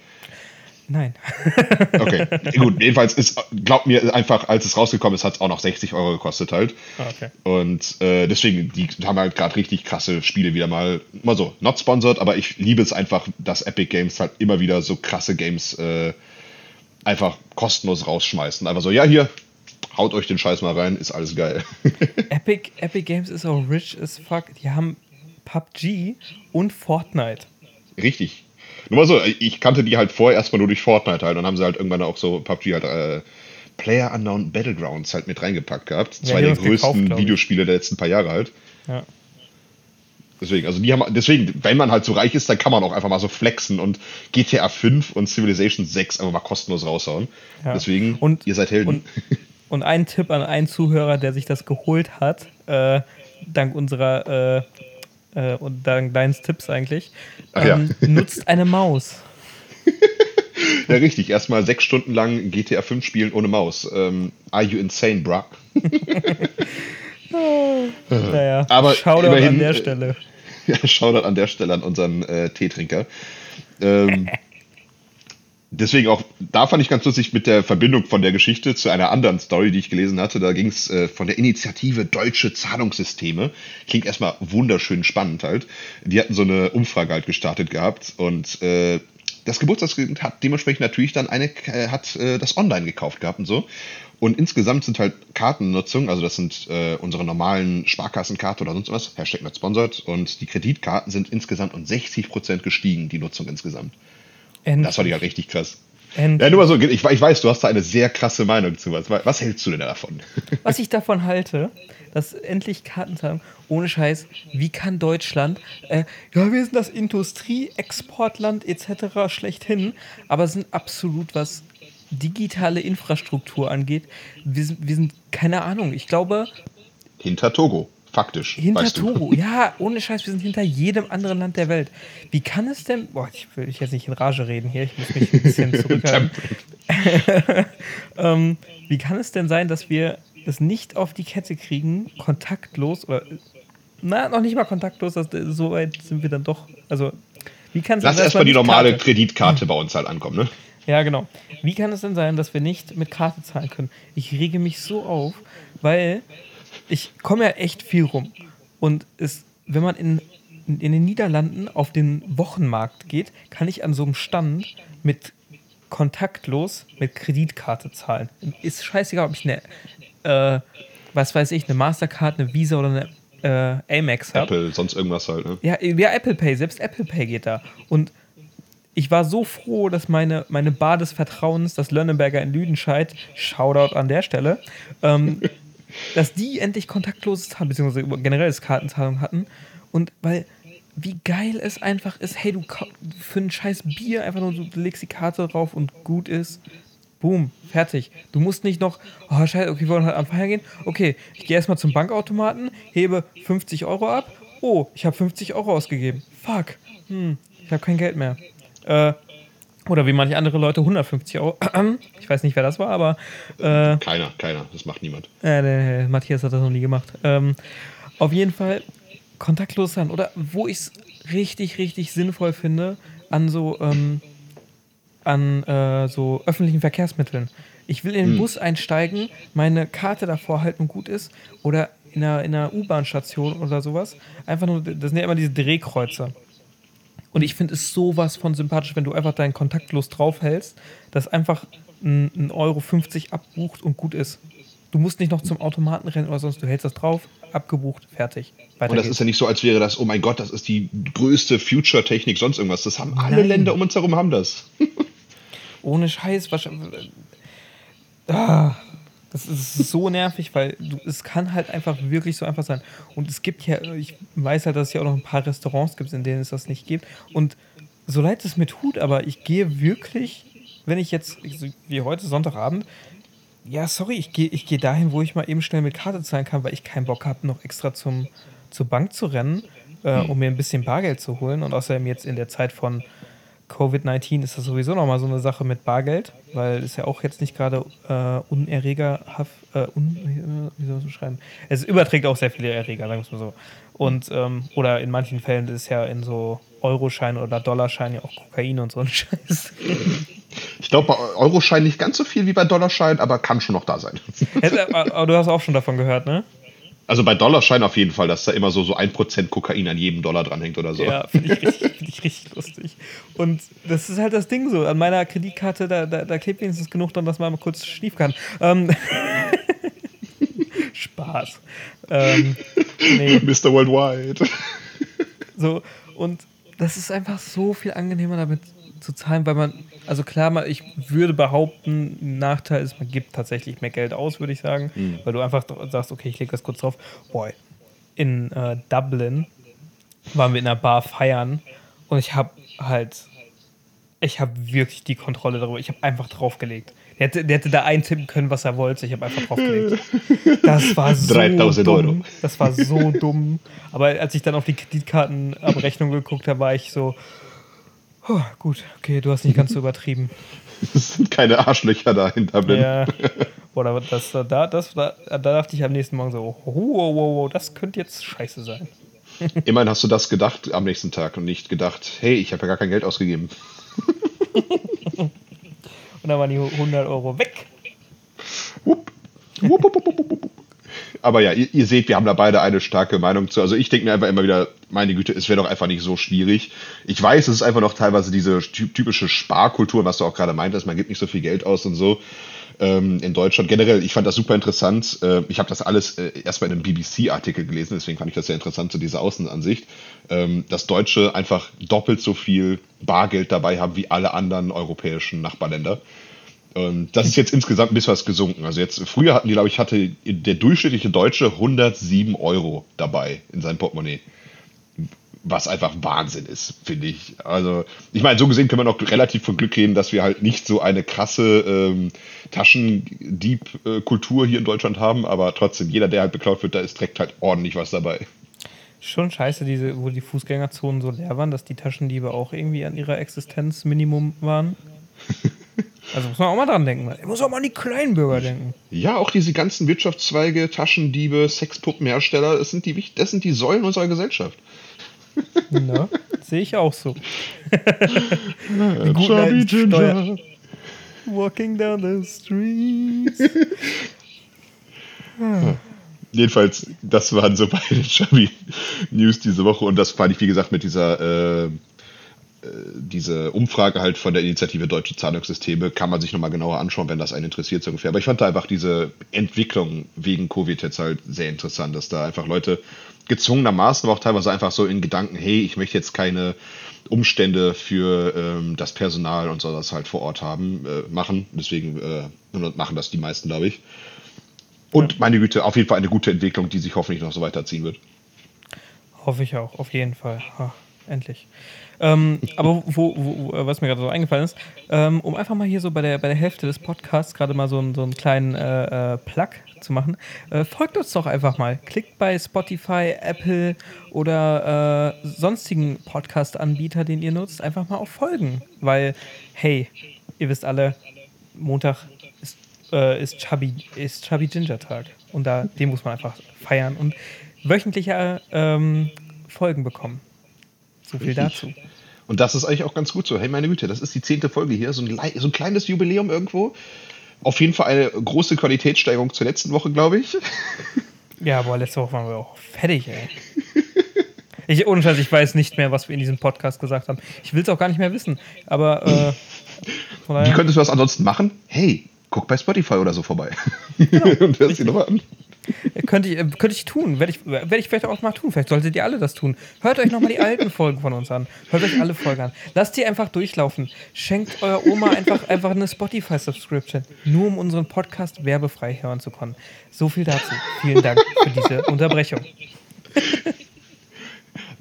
Nein. okay, gut. Jedenfalls ist, glaubt mir einfach, als es rausgekommen ist, hat es auch noch 60 Euro gekostet halt. Ah, okay. Und äh, deswegen, die haben halt gerade richtig krasse Spiele wieder mal, mal so, not sponsored, aber ich liebe es einfach, dass Epic Games halt immer wieder so krasse Games äh, einfach kostenlos rausschmeißen. Einfach so, ja, hier, haut euch den Scheiß mal rein, ist alles geil. Epic, Epic Games ist auch rich as fuck. Die haben PUBG und Fortnite. Richtig. Nur mal so, ich kannte die halt vorher erstmal nur durch Fortnite halt. Dann haben sie halt irgendwann auch so PUBG halt äh, Player Unknown Battlegrounds halt mit reingepackt gehabt. Zwei ja, der größten gekauft, Videospiele der letzten paar Jahre halt. Ja. Deswegen, also die haben, deswegen, wenn man halt so reich ist, dann kann man auch einfach mal so flexen und GTA 5 und Civilization 6 einfach mal kostenlos raushauen. Ja. Deswegen, und, ihr seid Helden. Und, und ein Tipp an einen Zuhörer, der sich das geholt hat, äh, dank unserer äh, äh, und dank deines Tipps eigentlich, ähm, ja. nutzt eine Maus. ja, richtig. Erstmal sechs Stunden lang GTA 5 spielen ohne Maus. Ähm, are you insane, bruh? naja, Aber Shoutout immerhin, an der Stelle. Ja, Shoutout an der Stelle an unseren äh, Teetrinker. Ähm, deswegen auch, da fand ich ganz lustig mit der Verbindung von der Geschichte zu einer anderen Story, die ich gelesen hatte. Da ging es äh, von der Initiative Deutsche Zahlungssysteme. Klingt erstmal wunderschön spannend halt. Die hatten so eine Umfrage halt gestartet gehabt und äh, das Geburtstagskind hat dementsprechend natürlich dann eine, äh, hat äh, das online gekauft gehabt und so. Und insgesamt sind halt Kartennutzung, also das sind äh, unsere normalen Sparkassenkarten oder sonst was, Hashtag not sponsored, und die Kreditkarten sind insgesamt um 60% gestiegen, die Nutzung insgesamt. Endlich. Das fand ich halt richtig krass. Endlich. Ja, nur mal so, ich, ich, weiß, du hast da eine sehr krasse Meinung zu was. Was hältst du denn davon? Was ich davon halte, dass endlich Karten haben, ohne Scheiß, wie kann Deutschland, äh, ja, wir sind das Industrie-Exportland etc. schlechthin, aber sind absolut, was digitale Infrastruktur angeht, wir sind, wir sind keine Ahnung, ich glaube. Hinter Togo. Faktisch. Hinter Togo, ja, ohne Scheiß, wir sind hinter jedem anderen Land der Welt. Wie kann es denn, boah, ich will jetzt nicht in Rage reden hier, ich muss mich ein bisschen zurückhalten. ähm, wie kann es denn sein, dass wir es nicht auf die Kette kriegen, kontaktlos oder na, noch nicht mal kontaktlos, das, so weit sind wir dann doch. Also, wie kann es Lass erstmal die normale Karte? Kreditkarte bei uns halt ankommen, ne? Ja, genau. Wie kann es denn sein, dass wir nicht mit Karte zahlen können? Ich rege mich so auf, weil ich komme ja echt viel rum. Und es, wenn man in, in den Niederlanden auf den Wochenmarkt geht, kann ich an so einem Stand mit kontaktlos mit Kreditkarte zahlen. Ist scheißegal, ob ich eine, äh, was weiß ich, eine Mastercard, eine Visa oder eine äh, Amex habe. Apple, sonst irgendwas halt, ne? Ja, ja, Apple Pay, selbst Apple Pay geht da. Und ich war so froh, dass meine, meine Bar des Vertrauens, das Lönneberger in Lüdenscheid, Shoutout an der Stelle, ähm, dass die endlich kontaktloses Zahlen, beziehungsweise generelles Kartenzahlung hatten. Und weil, wie geil es einfach ist, hey, du für ein scheiß Bier einfach nur, du legst die Karte drauf und gut ist. Boom, fertig. Du musst nicht noch, oh scheiße, okay, wir wollen halt am Feiern gehen. Okay, ich gehe erstmal zum Bankautomaten, hebe 50 Euro ab. Oh, ich habe 50 Euro ausgegeben. Fuck. Hm, ich habe kein Geld mehr. Äh, oder wie manche andere Leute 150 Euro. Ich weiß nicht, wer das war, aber. Äh, keiner, keiner. Das macht niemand. Äh, der Matthias hat das noch nie gemacht. Ähm, auf jeden Fall kontaktlos sein. Oder wo ich es richtig, richtig sinnvoll finde, an so. Ähm, an äh, so öffentlichen Verkehrsmitteln. Ich will in den hm. Bus einsteigen, meine Karte davor halten und gut ist. Oder in einer, in einer U-Bahn-Station oder sowas. Einfach nur, das sind ja immer diese Drehkreuze. Und ich finde es sowas von sympathisch, wenn du einfach deinen kontaktlos draufhältst, dass einfach ein, ein Euro 50 abbucht und gut ist. Du musst nicht noch zum Automaten rennen oder sonst, du hältst das drauf, abgebucht, fertig. Weiter und das geht's. ist ja nicht so, als wäre das, oh mein Gott, das ist die größte Future-Technik, sonst irgendwas. Das haben alle Nein. Länder um uns herum haben das. Ohne Scheiß, wahrscheinlich. Ah, das ist so nervig, weil du, es kann halt einfach wirklich so einfach sein. Und es gibt ja, ich weiß halt, dass es ja auch noch ein paar Restaurants gibt, in denen es das nicht gibt. Und so leid es mir tut, aber ich gehe wirklich, wenn ich jetzt, wie heute Sonntagabend, ja, sorry, ich gehe ich geh dahin, wo ich mal eben schnell mit Karte zahlen kann, weil ich keinen Bock habe, noch extra zum, zur Bank zu rennen, äh, hm. um mir ein bisschen Bargeld zu holen. Und außerdem jetzt in der Zeit von Covid-19 ist das sowieso nochmal so eine Sache mit Bargeld, weil es ja auch jetzt nicht gerade äh, unerregerhaft, äh, un, wie soll man schreiben? Es überträgt auch sehr viele Erreger, sagen wir es mal so. Und, ähm, oder in manchen Fällen ist ja in so Euroscheinen oder Dollarscheinen ja auch Kokain und so ein Scheiß. Ich glaube bei Euroscheinen nicht ganz so viel wie bei Dollarscheinen, aber kann schon noch da sein. aber du hast auch schon davon gehört, ne? Also bei Dollarschein auf jeden Fall, dass da immer so, so ein Prozent Kokain an jedem Dollar dranhängt oder so. Ja, finde ich, richtig, find ich richtig lustig. Und das ist halt das Ding so. An meiner Kreditkarte, da, da, da klebt wenigstens genug dran, dass man mal kurz schniefen kann. Ähm Spaß. Ähm, nee. Mr. Worldwide. So, und das ist einfach so viel angenehmer damit zu zahlen, weil man, also klar, ich würde behaupten, ein Nachteil ist, man gibt tatsächlich mehr Geld aus, würde ich sagen, mhm. weil du einfach sagst, okay, ich lege das kurz drauf. Boy, in äh, Dublin waren wir in einer Bar feiern und ich habe halt, ich habe wirklich die Kontrolle darüber. Ich habe einfach draufgelegt. Der hätte, der hätte da eintippen können, was er wollte. Ich habe einfach draufgelegt. Das war so 3000 dumm. Euro. Das war so dumm. Aber als ich dann auf die Kreditkartenabrechnung geguckt habe, war ich so, Oh, gut, okay, du hast nicht ganz so übertrieben. Es sind keine Arschlöcher da in Dublin. Ja. Oder das, da, das, da, da dachte ich am nächsten Morgen so, wow, wow, wow, das könnte jetzt scheiße sein. Immerhin hast du das gedacht am nächsten Tag und nicht gedacht, hey, ich habe ja gar kein Geld ausgegeben. und dann waren die 100 Euro weg. Wupp. Wupp, wupp, wupp, wupp aber ja, ihr, ihr, seht, wir haben da beide eine starke Meinung zu. Also ich denke mir einfach immer wieder, meine Güte, es wäre doch einfach nicht so schwierig. Ich weiß, es ist einfach noch teilweise diese typische Sparkultur, was du auch gerade meintest, man gibt nicht so viel Geld aus und so ähm, in Deutschland. Generell, ich fand das super interessant. Äh, ich habe das alles äh, erstmal in einem BBC-Artikel gelesen, deswegen fand ich das sehr interessant, so diese Außenansicht. Ähm, dass Deutsche einfach doppelt so viel Bargeld dabei haben wie alle anderen europäischen Nachbarländer. Ähm, das ist jetzt insgesamt ein bisschen was gesunken. Also jetzt, früher hatten die, glaube ich, hatte der durchschnittliche Deutsche 107 Euro dabei in seinem Portemonnaie. Was einfach Wahnsinn ist, finde ich. Also, ich meine, so gesehen können wir noch relativ von Glück reden, dass wir halt nicht so eine krasse ähm, Taschendieb-Kultur hier in Deutschland haben, aber trotzdem, jeder, der halt beklaut wird, da ist direkt halt ordentlich was dabei. Schon scheiße, diese, wo die Fußgängerzonen so leer waren, dass die Taschendiebe auch irgendwie an ihrer Existenzminimum waren. Also muss man auch mal dran denken. Man muss auch mal an die kleinen Bürger denken. Ja, auch diese ganzen Wirtschaftszweige, Taschendiebe, Sexpuppenhersteller, das sind die, das sind die Säulen unserer Gesellschaft. Na, sehe ich auch so. die guten Steuer. Walking down the streets. hm. Jedenfalls, das waren so beide Chubby News diese Woche und das fand ich, wie gesagt, mit dieser äh, diese Umfrage halt von der Initiative Deutsche Zahlungssysteme kann man sich nochmal genauer anschauen, wenn das einen interessiert so ungefähr. Aber ich fand da einfach diese Entwicklung wegen Covid jetzt halt sehr interessant, dass da einfach Leute gezwungenermaßen, aber auch teilweise einfach so in Gedanken, hey, ich möchte jetzt keine Umstände für ähm, das Personal und so das halt vor Ort haben, äh, machen. Deswegen äh, machen das die meisten, glaube ich. Und ja. meine Güte, auf jeden Fall eine gute Entwicklung, die sich hoffentlich noch so weiterziehen wird. Hoffe ich auch, auf jeden Fall. Ha, endlich. Ähm, aber wo, wo, was mir gerade so eingefallen ist, ähm, um einfach mal hier so bei der, bei der Hälfte des Podcasts gerade mal so, einen, so einen kleinen äh, äh, Plug zu machen, äh, folgt uns doch einfach mal. Klickt bei Spotify, Apple oder äh, sonstigen Podcast-Anbieter, den ihr nutzt, einfach mal auf Folgen. Weil, hey, ihr wisst alle, Montag ist, äh, ist, Chubby, ist Chubby Ginger Tag. Und da, den muss man einfach feiern und wöchentliche ähm, Folgen bekommen. So viel Richtig. dazu. Und das ist eigentlich auch ganz gut so. Hey, meine Güte, das ist die zehnte Folge hier. So ein, so ein kleines Jubiläum irgendwo. Auf jeden Fall eine große Qualitätssteigerung zur letzten Woche, glaube ich. Ja, aber letzte Woche waren wir auch fertig, ey. Ich, ohne Scheiß, ich weiß nicht mehr, was wir in diesem Podcast gesagt haben. Ich will es auch gar nicht mehr wissen. Aber äh, Wie könntest du das ansonsten machen? Hey, guck bei Spotify oder so vorbei. Genau, und hörst dir nochmal an. Könnte ich, könnte ich tun, werde ich, werd ich vielleicht auch mal tun. Vielleicht solltet ihr alle das tun. Hört euch nochmal die alten Folgen von uns an. Hört euch alle Folgen an. Lasst die einfach durchlaufen. Schenkt eurer Oma einfach, einfach eine Spotify-Subscription, nur um unseren Podcast werbefrei hören zu können. So viel dazu. Vielen Dank für diese Unterbrechung.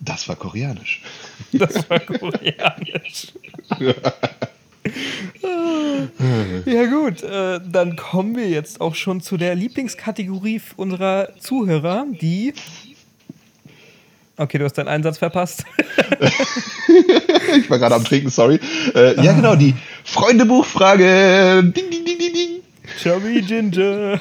Das war koreanisch. Das war koreanisch. ja gut, äh, dann kommen wir jetzt auch schon zu der Lieblingskategorie unserer Zuhörer, die... Okay, du hast deinen Einsatz verpasst. ich war gerade am Trinken, sorry. Äh, ja, genau, die Freundebuchfrage. Ding, ding, ding, ding, ding. Chubby Ginger.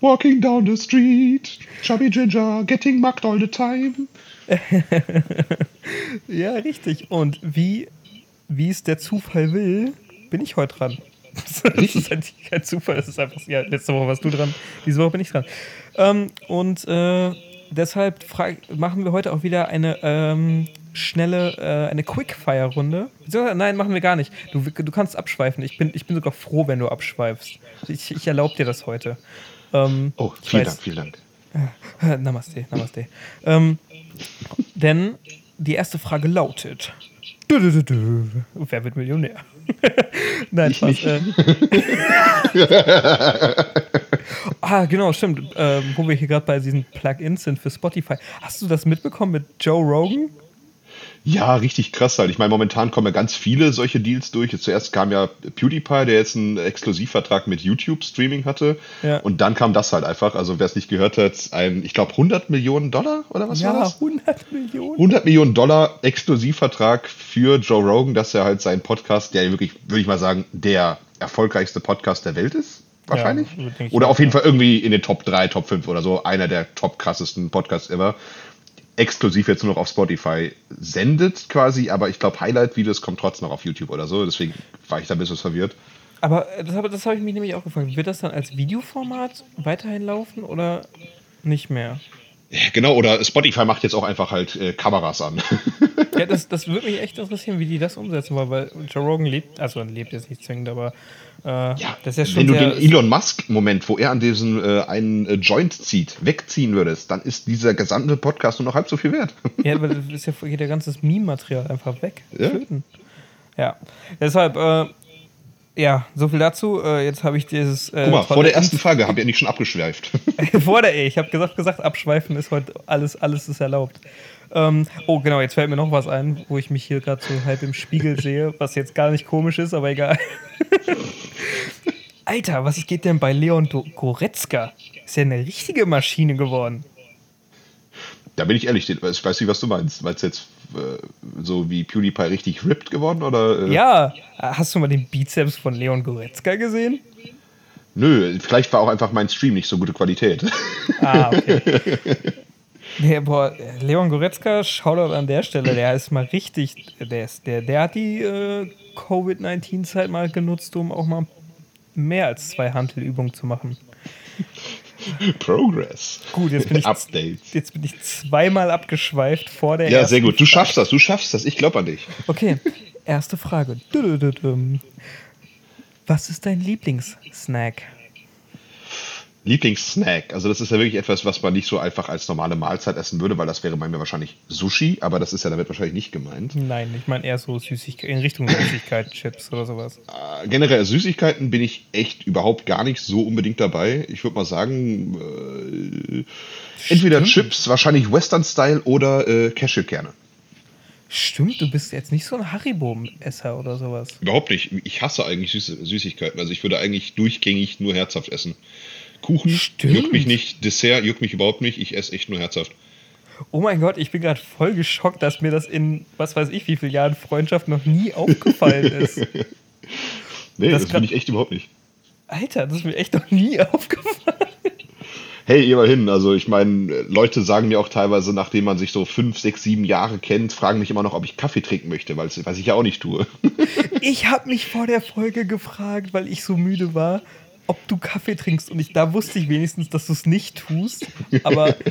Walking down the street. Chubby Ginger, getting mugged all the time. ja, richtig. Und wie wie es der Zufall will, bin ich heute dran. Das ist halt kein Zufall, das ist einfach, ja, letzte Woche warst du dran, diese Woche bin ich dran. Ähm, und äh, deshalb machen wir heute auch wieder eine ähm, schnelle, äh, eine Quickfire-Runde. Nein, machen wir gar nicht. Du, du kannst abschweifen. Ich bin, ich bin sogar froh, wenn du abschweifst. Ich, ich erlaube dir das heute. Ähm, oh, vielen Dank, vielen Dank. Namaste, Namaste. Ähm, denn die erste Frage lautet: Du, du, du, Wer wird Millionär? Nein, ich Spaß. Äh. ah, genau, stimmt. Ähm, wo wir hier gerade bei diesen Plugins sind für Spotify. Hast du das mitbekommen mit Joe Rogan? Ja, richtig krass halt. Ich meine, momentan kommen ja ganz viele solche Deals durch. Zuerst kam ja PewDiePie, der jetzt einen Exklusivvertrag mit YouTube Streaming hatte. Ja. Und dann kam das halt einfach. Also wer es nicht gehört hat, ein, ich glaube, 100 Millionen Dollar oder was ja, war das? 100 Millionen. 100 Millionen Dollar Exklusivvertrag für Joe Rogan, dass er halt seinen Podcast, der wirklich, würde ich mal sagen, der erfolgreichste Podcast der Welt ist. Wahrscheinlich. Ja, oder auf jeden Fall irgendwie in den Top 3, Top 5 oder so. Einer der top krassesten Podcasts ever exklusiv jetzt nur noch auf Spotify sendet quasi, aber ich glaube, Highlight-Videos kommen trotzdem noch auf YouTube oder so, deswegen war ich da ein bisschen verwirrt. Aber das habe das hab ich mich nämlich auch gefragt. Wird das dann als Videoformat weiterhin laufen oder nicht mehr? Genau, oder Spotify macht jetzt auch einfach halt äh, Kameras an. ja, das, das würde mich echt interessieren, wie die das umsetzen wollen, weil Joe Rogan lebt, also lebt jetzt nicht zwingend, aber äh, ja, das ist ja schon. Wenn du den Elon Musk-Moment, wo er an diesem äh, einen äh, Joint zieht, wegziehen würdest, dann ist dieser gesamte Podcast nur noch halb so viel wert. ja, aber das ist ja geht der ganze Meme-Material einfach weg. Ja. Ja. Deshalb, äh, ja, so viel dazu. Äh, jetzt habe ich dieses. Äh, Guck mal, vor der ersten Frage habe ich nicht schon abgeschweift. vor der, ich habe gesagt, gesagt, abschweifen ist heute alles, alles ist erlaubt. Ähm, oh, genau, jetzt fällt mir noch was ein, wo ich mich hier gerade so halb im Spiegel sehe, was jetzt gar nicht komisch ist, aber egal. Alter, was geht denn bei Leon Goretzka? Ist ja eine richtige Maschine geworden. Da bin ich ehrlich, ich weiß nicht, was du meinst. Meinst du jetzt so wie PewDiePie richtig ripped geworden? Oder, äh? Ja, hast du mal den Bizeps von Leon Goretzka gesehen? Nö, vielleicht war auch einfach mein Stream nicht so gute Qualität. Ah, okay. Nee, boah, Leon Goretzka, Shoutout an der Stelle, der ist mal richtig, der, ist, der, der hat die äh, Covid-19-Zeit mal genutzt, um auch mal mehr als zwei Handelübungen zu machen. Progress. Gut, jetzt bin ich, Updates. Jetzt bin ich zweimal abgeschweift vor der. Ja, sehr gut. Du schaffst das, du schaffst das. Ich glaube an dich. Okay, erste Frage. Was ist dein Lieblingssnack? Lieblingssnack. Also das ist ja wirklich etwas, was man nicht so einfach als normale Mahlzeit essen würde, weil das wäre bei mir wahrscheinlich Sushi, aber das ist ja damit wahrscheinlich nicht gemeint. Nein, ich meine eher so Süßigkeiten, in Richtung Süßigkeiten, Chips oder sowas. Äh, generell Süßigkeiten bin ich echt überhaupt gar nicht so unbedingt dabei. Ich würde mal sagen, äh, entweder Chips, wahrscheinlich Western-Style oder äh, Cashewkerne. Stimmt, du bist jetzt nicht so ein Haribo-Esser oder sowas. Überhaupt nicht. Ich hasse eigentlich Süße, Süßigkeiten. Also ich würde eigentlich durchgängig nur herzhaft essen. Kuchen Stimmt. juckt mich nicht, Dessert juckt mich überhaupt nicht, ich esse echt nur herzhaft. Oh mein Gott, ich bin gerade voll geschockt, dass mir das in, was weiß ich, wie viele Jahren Freundschaft noch nie aufgefallen ist. nee, das, das bin ich echt überhaupt nicht. Alter, das ist mir echt noch nie aufgefallen. Hey, immerhin. Also ich meine, Leute sagen mir auch teilweise, nachdem man sich so fünf, sechs, sieben Jahre kennt, fragen mich immer noch, ob ich Kaffee trinken möchte, weil was ich ja auch nicht tue. ich habe mich vor der Folge gefragt, weil ich so müde war, ob du Kaffee trinkst. Und ich, da wusste ich wenigstens, dass du es nicht tust. Aber.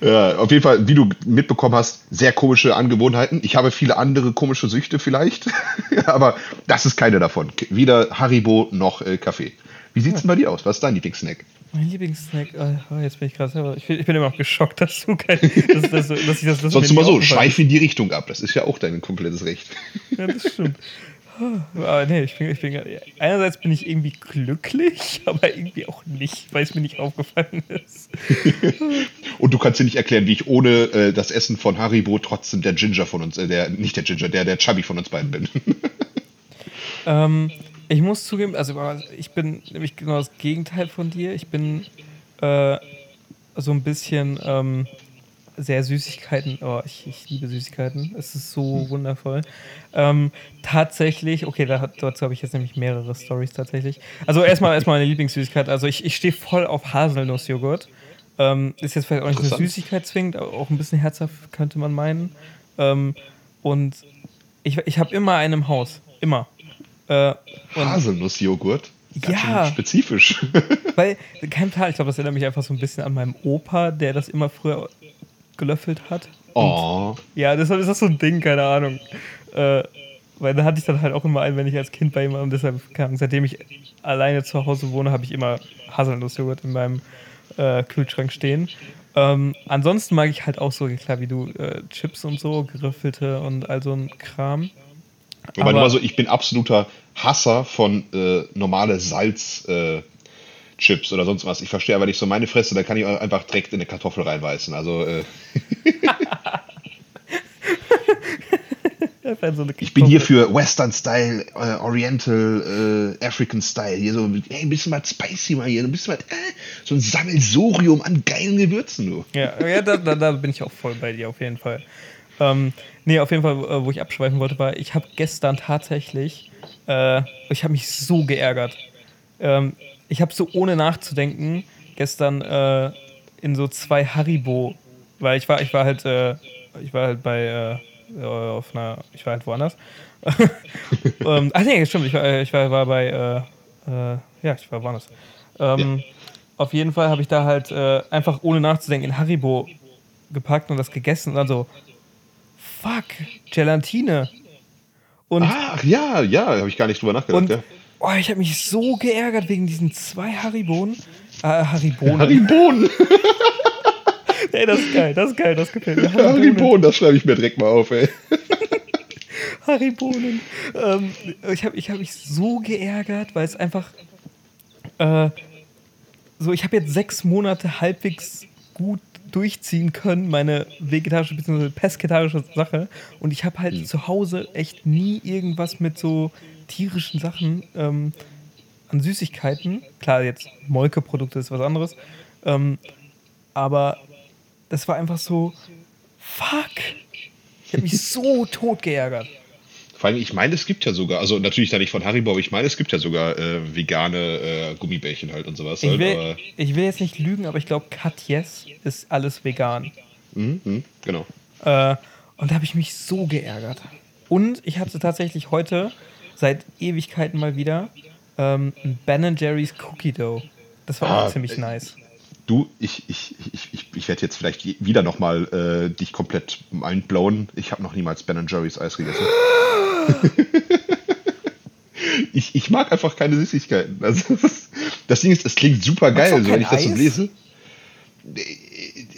ja, auf jeden Fall, wie du mitbekommen hast, sehr komische Angewohnheiten. Ich habe viele andere komische Süchte vielleicht, aber das ist keine davon. Weder Haribo noch äh, Kaffee. Wie sieht es denn bei dir aus? Was ist dein Lieblingssnack? Mein Lieblingssnack, oh, jetzt bin ich gerade selber. Ich bin, ich bin, immer noch geschockt, dass du kein. Dass, dass, dass ich das, Sonst mal so, schweif in die Richtung ab. Das ist ja auch dein komplettes Recht. Ja, das stimmt. Aber nee, ich bin, ich bin, einerseits bin ich irgendwie glücklich, aber irgendwie auch nicht, weil es mir nicht aufgefallen ist. Und du kannst dir nicht erklären, wie ich ohne äh, das Essen von Haribo trotzdem der Ginger von uns, äh, der, nicht der Ginger, der, der Chubby von uns beiden bin. ähm, ich muss zugeben, also ich bin nämlich genau das Gegenteil von dir. Ich bin äh, so ein bisschen ähm, sehr Süßigkeiten. Oh, ich, ich liebe Süßigkeiten. Es ist so hm. wundervoll. Ähm, tatsächlich, okay, da, dazu habe ich jetzt nämlich mehrere Stories tatsächlich. Also erstmal erstmal meine Lieblingssüßigkeit. Also ich, ich stehe voll auf Haselnussjoghurt. Ähm, ist jetzt vielleicht auch nicht eine Süßigkeit zwingend, auch ein bisschen herzhaft könnte man meinen. Ähm, und ich, ich habe immer einen im Haus. Immer. Äh, Haselnussjoghurt? Ganz ja. Spezifisch. Weil, kein Tal, ich glaube, das erinnert mich einfach so ein bisschen an meinen Opa, der das immer früher gelöffelt hat. Oh. Und, ja, deshalb ist das so ein Ding, keine Ahnung. Äh, weil da hatte ich dann halt auch immer einen, wenn ich als Kind bei ihm war. Und deshalb kam, seitdem ich alleine zu Hause wohne, habe ich immer Haselnussjoghurt in meinem äh, Kühlschrank stehen. Ähm, ansonsten mag ich halt auch so, klar wie du, äh, Chips und so, geriffelte und all so ein Kram. Wobei Aber, so, ich bin absoluter Hasser von äh, normale Salz, äh, Chips oder sonst was. Ich verstehe aber nicht so meine Fresse, da kann ich einfach direkt in eine Kartoffel reinbeißen. Also. Äh ich bin hier für Western Style, äh, Oriental, äh, African Style. Hier so, hey, ein bisschen was spicy mal hier, ein bisschen was, äh, so ein Sammelsurium an geilen Gewürzen, du. Ja, ja da, da, da, bin ich auch voll bei dir, auf jeden Fall. Ähm, nee, auf jeden Fall, äh, wo ich abschweifen wollte, war, ich habe gestern tatsächlich, äh, ich habe mich so geärgert. Ähm, ich habe so ohne nachzudenken gestern äh, in so zwei Haribo, weil ich war, ich war halt, äh, ich war halt bei äh, auf einer, ich war halt woanders. ähm, ach nee, stimmt, ich war, äh, ich war, war bei, äh, äh, ja, ich war woanders. Ähm, ja. Auf jeden Fall habe ich da halt einfach ohne nachzudenken in Haribo gepackt und das gegessen und dann so, fuck, Gelatine. Und Ach ja, ja, habe ich gar nicht drüber nachgedacht. Und, ja. Oh, ich habe mich so geärgert wegen diesen zwei Haribonen. Äh, Haribonen. Haribonen. ey, das ist geil, das ist geil, das gefällt mir. Haribonen, Haribonen das schreibe ich mir direkt mal auf, ey. Haribonen. Ähm, ich habe ich hab mich so geärgert, weil es einfach äh, so, ich habe jetzt sechs Monate halbwegs gut durchziehen können, meine vegetarische bzw. pesketarische Sache. Und ich habe halt mhm. zu Hause echt nie irgendwas mit so tierischen Sachen ähm, an Süßigkeiten. Klar, jetzt Molkeprodukte ist was anderes. Ähm, aber das war einfach so, Fuck. Ich habe mich so tot geärgert. Vor allem, ich meine, es gibt ja sogar, also natürlich da nicht von Haribo, aber ich meine, es gibt ja sogar äh, vegane äh, Gummibärchen halt und sowas. Ich halt, will, ich will jetzt nicht lügen, aber ich glaube, Cut Yes ist alles vegan. Mhm, mh, genau. Äh, und da habe ich mich so geärgert. Und ich hatte tatsächlich heute seit Ewigkeiten mal wieder ähm, Ben Jerry's Cookie Dough. Das war Ah, auch ziemlich äh, nice. Du, ich, ich, ich, ich, ich werde jetzt vielleicht wieder nochmal äh, dich komplett mindblown. Ich habe noch niemals Ben Jerry's Eis gegessen. ich, ich mag einfach keine Süßigkeiten. Also, das, Ding ist, es klingt super geil, so, wenn ich das so lese.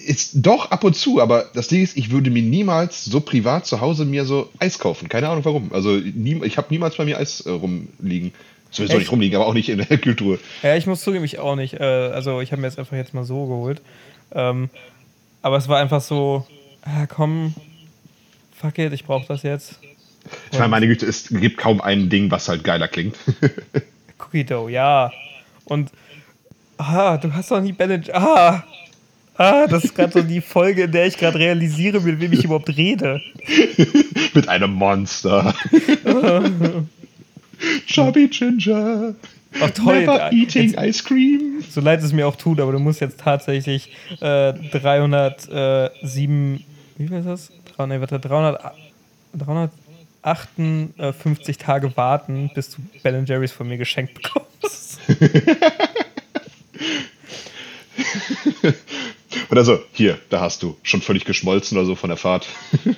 Ist doch ab und zu, aber das Ding ist, ich würde mir niemals so privat zu Hause mir so Eis kaufen. Keine Ahnung warum. Also nie, ich habe niemals bei mir Eis äh, rumliegen. Sowieso Echt? nicht rumliegen, aber auch nicht in der Kultur. Ja, ich muss zugeben, ich auch nicht. Äh, also ich habe mir jetzt einfach jetzt mal so geholt. Ähm, aber es war einfach so, ah, komm, fuck it, ich brauche das jetzt. Ich meine, meine Güte, es gibt kaum ein Ding, was halt geiler klingt. Cookie Dough, ja. Und, ah, du hast doch nie Ben Ah, ah, das ist gerade so die Folge, in der ich gerade realisiere, mit wem ich überhaupt rede. Mit einem Monster. Chubby Ginger. Ach toll, Never jetzt- eating ice cream. So leid es mir auch tut, aber du musst jetzt tatsächlich äh, 307, wie viel ist das? 300, nee, warte, 300, 358 Tage warten, bis du Ben Jerry's von mir geschenkt bekommst. Oder so, hier, da hast du. Schon völlig geschmolzen oder so von der Fahrt.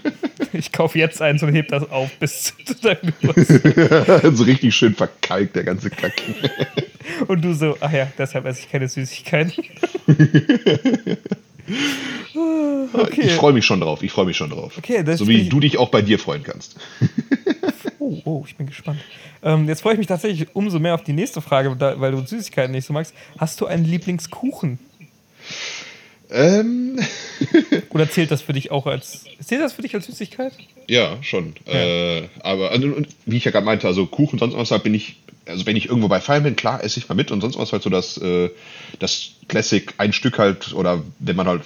Ich kaufe jetzt eins und heb das auf bis zu deinem Geburtstag. so richtig schön verkalkt, der ganze Kack. Und du so, ach ja, deshalb esse ich keine Süßigkeiten. okay. Ich freue mich schon drauf, ich freue mich schon drauf. Okay, so wie du dich auch bei dir freuen kannst. Oh, oh, ich bin gespannt. Ähm, jetzt freue ich mich tatsächlich umso mehr auf die nächste Frage, weil du Süßigkeiten nicht so magst. Hast du einen Lieblingskuchen? Ähm, Oder zählt das für dich auch als. Zählt das für dich als Süßigkeit? ja, schon. Äh, aber also, wie ich ja gerade meinte, also Kuchen, sonst was halt bin ich, also wenn ich irgendwo bei Feiern bin, klar, esse ich mal mit und sonst was halt so das, äh, das Classic ein Stück halt, oder wenn man halt,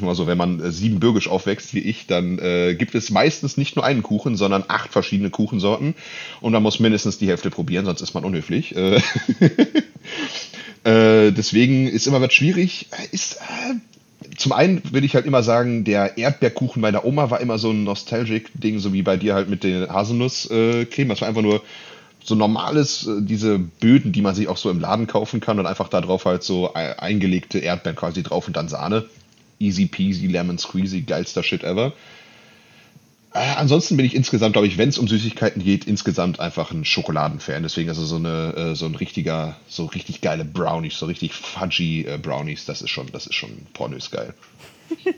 mal so, wenn man äh, siebenbürgisch aufwächst wie ich, dann äh, gibt es meistens nicht nur einen Kuchen, sondern acht verschiedene Kuchensorten und man muss mindestens die Hälfte probieren, sonst ist man unhöflich. Äh, Äh, deswegen ist immer was schwierig. Ist, zum einen würde ich halt immer sagen, der Erdbeerkuchen meiner Oma war immer so ein Nostalgic-Ding, so wie bei dir halt mit den Haselnusscreme. Das war einfach nur so normales, äh, diese Böden, die man sich auch so im Laden kaufen kann und einfach da drauf halt so e- eingelegte Erdbeeren quasi drauf und dann Sahne. Easy peasy, lemon squeezy, geilster Shit ever. Äh, ansonsten bin ich insgesamt, glaube ich, wenn es um Süßigkeiten geht, insgesamt einfach ein Schokoladenfan. Deswegen also so eine, äh, so ein richtiger, so richtig geile Brownies, so richtig fudgy äh, Brownies, das ist schon, das ist schon pornös geil.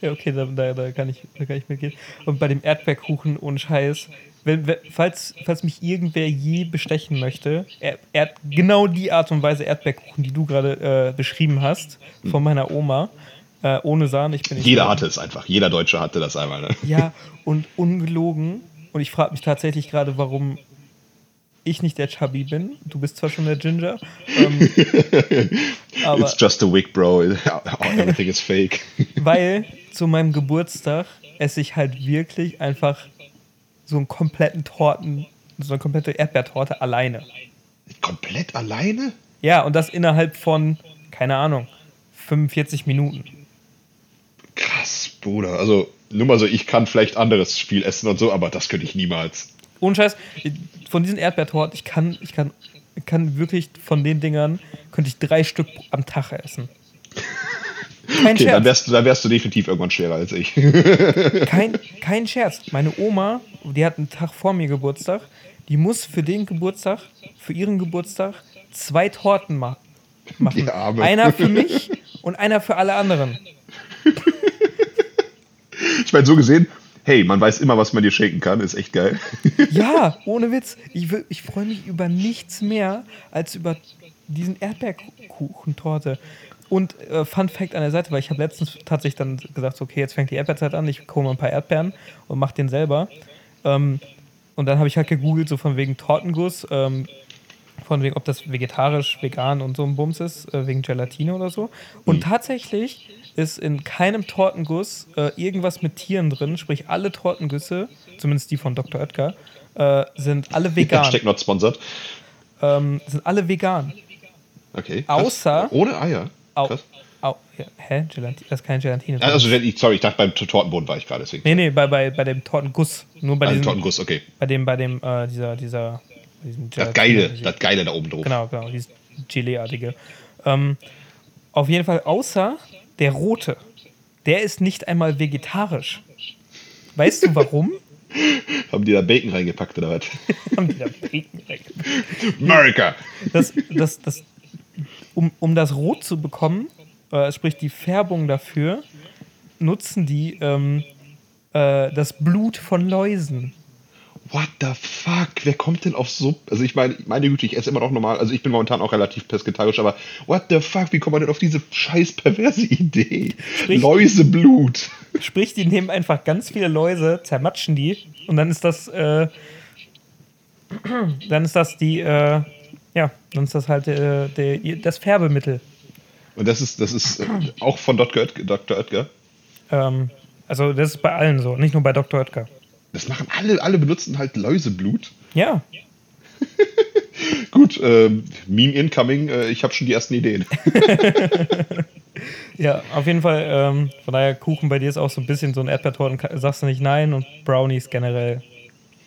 Ja, okay, da, da, da, kann ich, da kann ich mitgehen. Und bei dem Erdbeerkuchen ohne Scheiß, wenn, falls, falls mich irgendwer je bestechen möchte, er, Erd, genau die Art und Weise Erdbeerkuchen, die du gerade äh, beschrieben hast, von meiner Oma, äh, ohne Sahne, ich bin nicht Jeder hatte es einfach, jeder Deutsche hatte das einmal. Ne? Ja, und ungelogen. Und ich frage mich tatsächlich gerade, warum ich nicht der Chubby bin. Du bist zwar schon der Ginger, ähm, aber It's just a wig, bro. Everything is fake. weil zu meinem Geburtstag esse ich halt wirklich einfach so einen kompletten Torten, so eine komplette Erdbeertorte alleine. Komplett alleine? Ja, und das innerhalb von, keine Ahnung, 45 Minuten. Bruder. Also, nur mal so, ich kann vielleicht anderes Spiel essen und so, aber das könnte ich niemals. Ohne Scheiß, von diesen Erdbeertorten, ich kann, ich kann, ich kann wirklich von den Dingern, könnte ich drei Stück am Tag essen. Kein Okay, dann Scherz. wärst, du, dann wärst du definitiv irgendwann schwerer als ich. Kein, kein Scherz. Meine Oma, die hat einen Tag vor mir Geburtstag, die muss für den Geburtstag, für ihren Geburtstag zwei Torten ma machen. Einer für mich und einer für alle anderen. Ich meine, so gesehen, hey, man weiß immer, was man dir schenken kann, ist echt geil. Ja, ohne Witz. Ich, ich freue mich über nichts mehr als über diesen Erdbeerkuchentorte. Und äh, Fun Fact an der Seite, weil ich habe letztens tatsächlich dann gesagt, okay, jetzt fängt die Erdbeerzeit an, ich hole mal ein paar Erdbeeren und mache den selber. Ähm, und dann habe ich halt gegoogelt, so von wegen Tortenguss, ähm, von wegen, ob das vegetarisch, vegan und so ein Bums ist, äh, wegen Gelatine oder so. Und tatsächlich ist in keinem Tortenguss äh, irgendwas mit Tieren drin, sprich alle Tortengüsse, zumindest die von Dr. Oetker, äh, sind alle vegan. Hashtag not sponsored. Ähm, sind alle vegan. Okay. krass. Außer- Ohne Eier. Au, Krass. au, ja, hä? Gelatine, das ist keine Gelatine. Ah, Also, sorry, ich dachte beim Tortenboden war ich gerade, deswegen. nee, nee, bei, bei, bei dem Tortenguss. Nur bei dem diesem, Tortenguss, okay. bei dem, bei dem, äh, dieser, dieser, Das Geile, das Geile da oben drauf. Genau, genau, dieses Gelee-artige. Ähm, auf jeden Fall, außer der rote. Der ist nicht einmal vegetarisch. Weißt du warum? Haben die da Bacon reingepackt oder was? Haben die da Bacon reingemacht? America! das, das, das, um, um das Rot zu bekommen, äh, sprich die Färbung dafür, nutzen die ähm, äh, das Blut von Läusen. What the fuck? Wer kommt denn auf so. Also, ich meine, meine Güte, ich esse immer noch normal. Also, ich bin momentan auch relativ pesketarisch, aber what the fuck? Wie kommt man denn auf diese scheiß perverse Idee? Sprich- Läuseblut. Sprich, die nehmen einfach ganz viele Läuse, zermatschen die und dann ist das, äh, dann ist das die, äh, ja, dann ist das halt äh, der, das Färbemittel. Und das ist, das ist äh, auch von Dr. Oetker. Dr. Oetker. Ähm, also das ist bei allen so, nicht nur bei Dr. Oetker. Das machen alle, alle benutzen halt Läuseblut. Ja, Gut, ähm, Meme incoming, äh, ich habe schon die ersten Ideen. ja, auf jeden Fall. Ähm, von daher Kuchen bei dir ist auch so ein bisschen so ein Erdbeertorten, sagst du nicht nein und Brownies generell.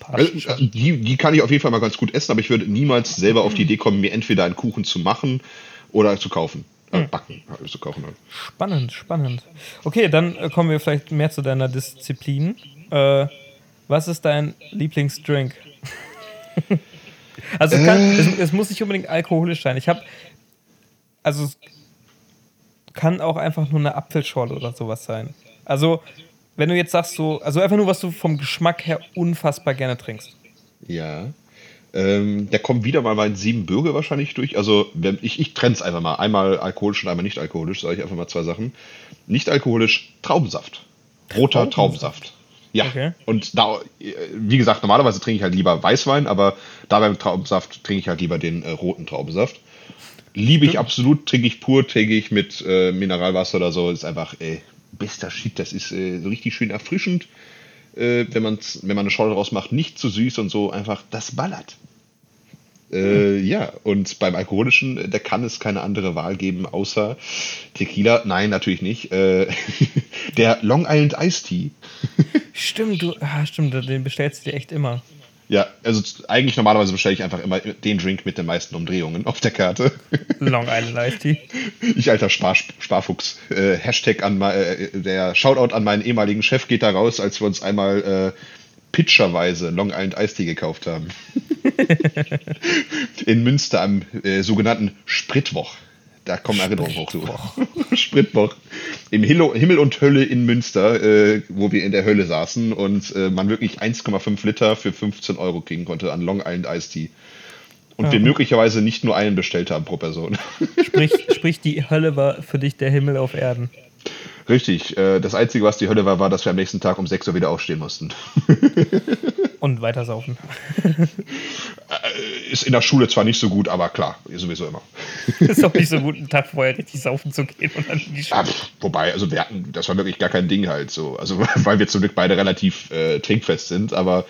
Also, äh, die, die kann ich auf jeden Fall mal ganz gut essen, aber ich würde niemals selber auf die Idee kommen, mir entweder einen Kuchen zu machen oder zu kaufen. Äh, backen, halt, zu kaufen. Halt. Spannend, spannend. Okay, dann äh, kommen wir vielleicht mehr zu deiner Disziplin. Äh, was ist dein Lieblingsdrink? also es, kann, Äh. es, es muss nicht unbedingt alkoholisch sein. Ich habe, also es kann auch einfach nur eine Apfelschorle oder sowas sein. Also wenn du jetzt sagst so, also einfach nur was du vom Geschmack her unfassbar gerne trinkst. Ja. Ähm, da kommt wieder mal mein Siebenbürger wahrscheinlich durch. Also wenn, ich, ich trenne es einfach mal. Einmal alkoholisch und einmal nicht alkoholisch, sage ich einfach mal zwei Sachen. Nicht alkoholisch, Traubensaft. Roter Traubensaft. Ja. Okay. Und da, äh, wie gesagt, normalerweise trinke ich halt lieber Weißwein, aber da beim Traubensaft trinke ich halt lieber den äh, roten Traubensaft. Liebe ich absolut, trinke ich pur, trinke ich mit äh, Mineralwasser oder so. Ist einfach, ey, bester Shit. Das ist äh, so richtig schön erfrischend äh, wenn, man's, wenn man eine Schorle draus macht, nicht zu süß und so, einfach das ballert. Äh, ja, und beim Alkoholischen, äh, da kann es keine andere Wahl geben, außer Tequila. Nein, natürlich nicht. Äh, der Long Island Iced Tea. Stimmt, du, ah, stimmt, den bestellst du dir echt immer. Ja, also eigentlich normalerweise bestelle ich einfach immer den Drink mit den meisten Umdrehungen auf der Karte. Long Island Iced Tea. Ich alter Spar Sparfuchs. Äh, Hashtag an mei- äh, der Shoutout an meinen ehemaligen Chef geht da raus, als wir uns einmal äh, pitcherweise Long Island Iced Tea gekauft haben. In Münster am äh, sogenannten Spritwoch. Da kommen Erinnerungen hoch. Du. Spritwoch. Im Hilo- Himmel und Hölle in Münster, äh, wo wir in der Hölle saßen und äh, man wirklich 1,5 Liter für 15 Euro kriegen konnte an Long Island Iced Tea. Und wir möglicherweise nicht nur einen bestellt haben pro Person. Sprich, sprich, die Hölle war für dich der Himmel auf Erden. Richtig. Äh, das Einzige, was die Hölle war, war, dass wir am nächsten Tag um 6 Uhr wieder aufstehen mussten. Und weiter saufen. Ist in der Schule zwar nicht so gut, aber klar, sowieso immer. ist auch nicht so gut, einen Tag vorher richtig saufen zu gehen und dann in die Ja, Schule. pff, wobei, also wir hatten, das war wirklich gar kein Ding halt so. Also, weil wir zum Glück beide relativ äh, trinkfest sind, aber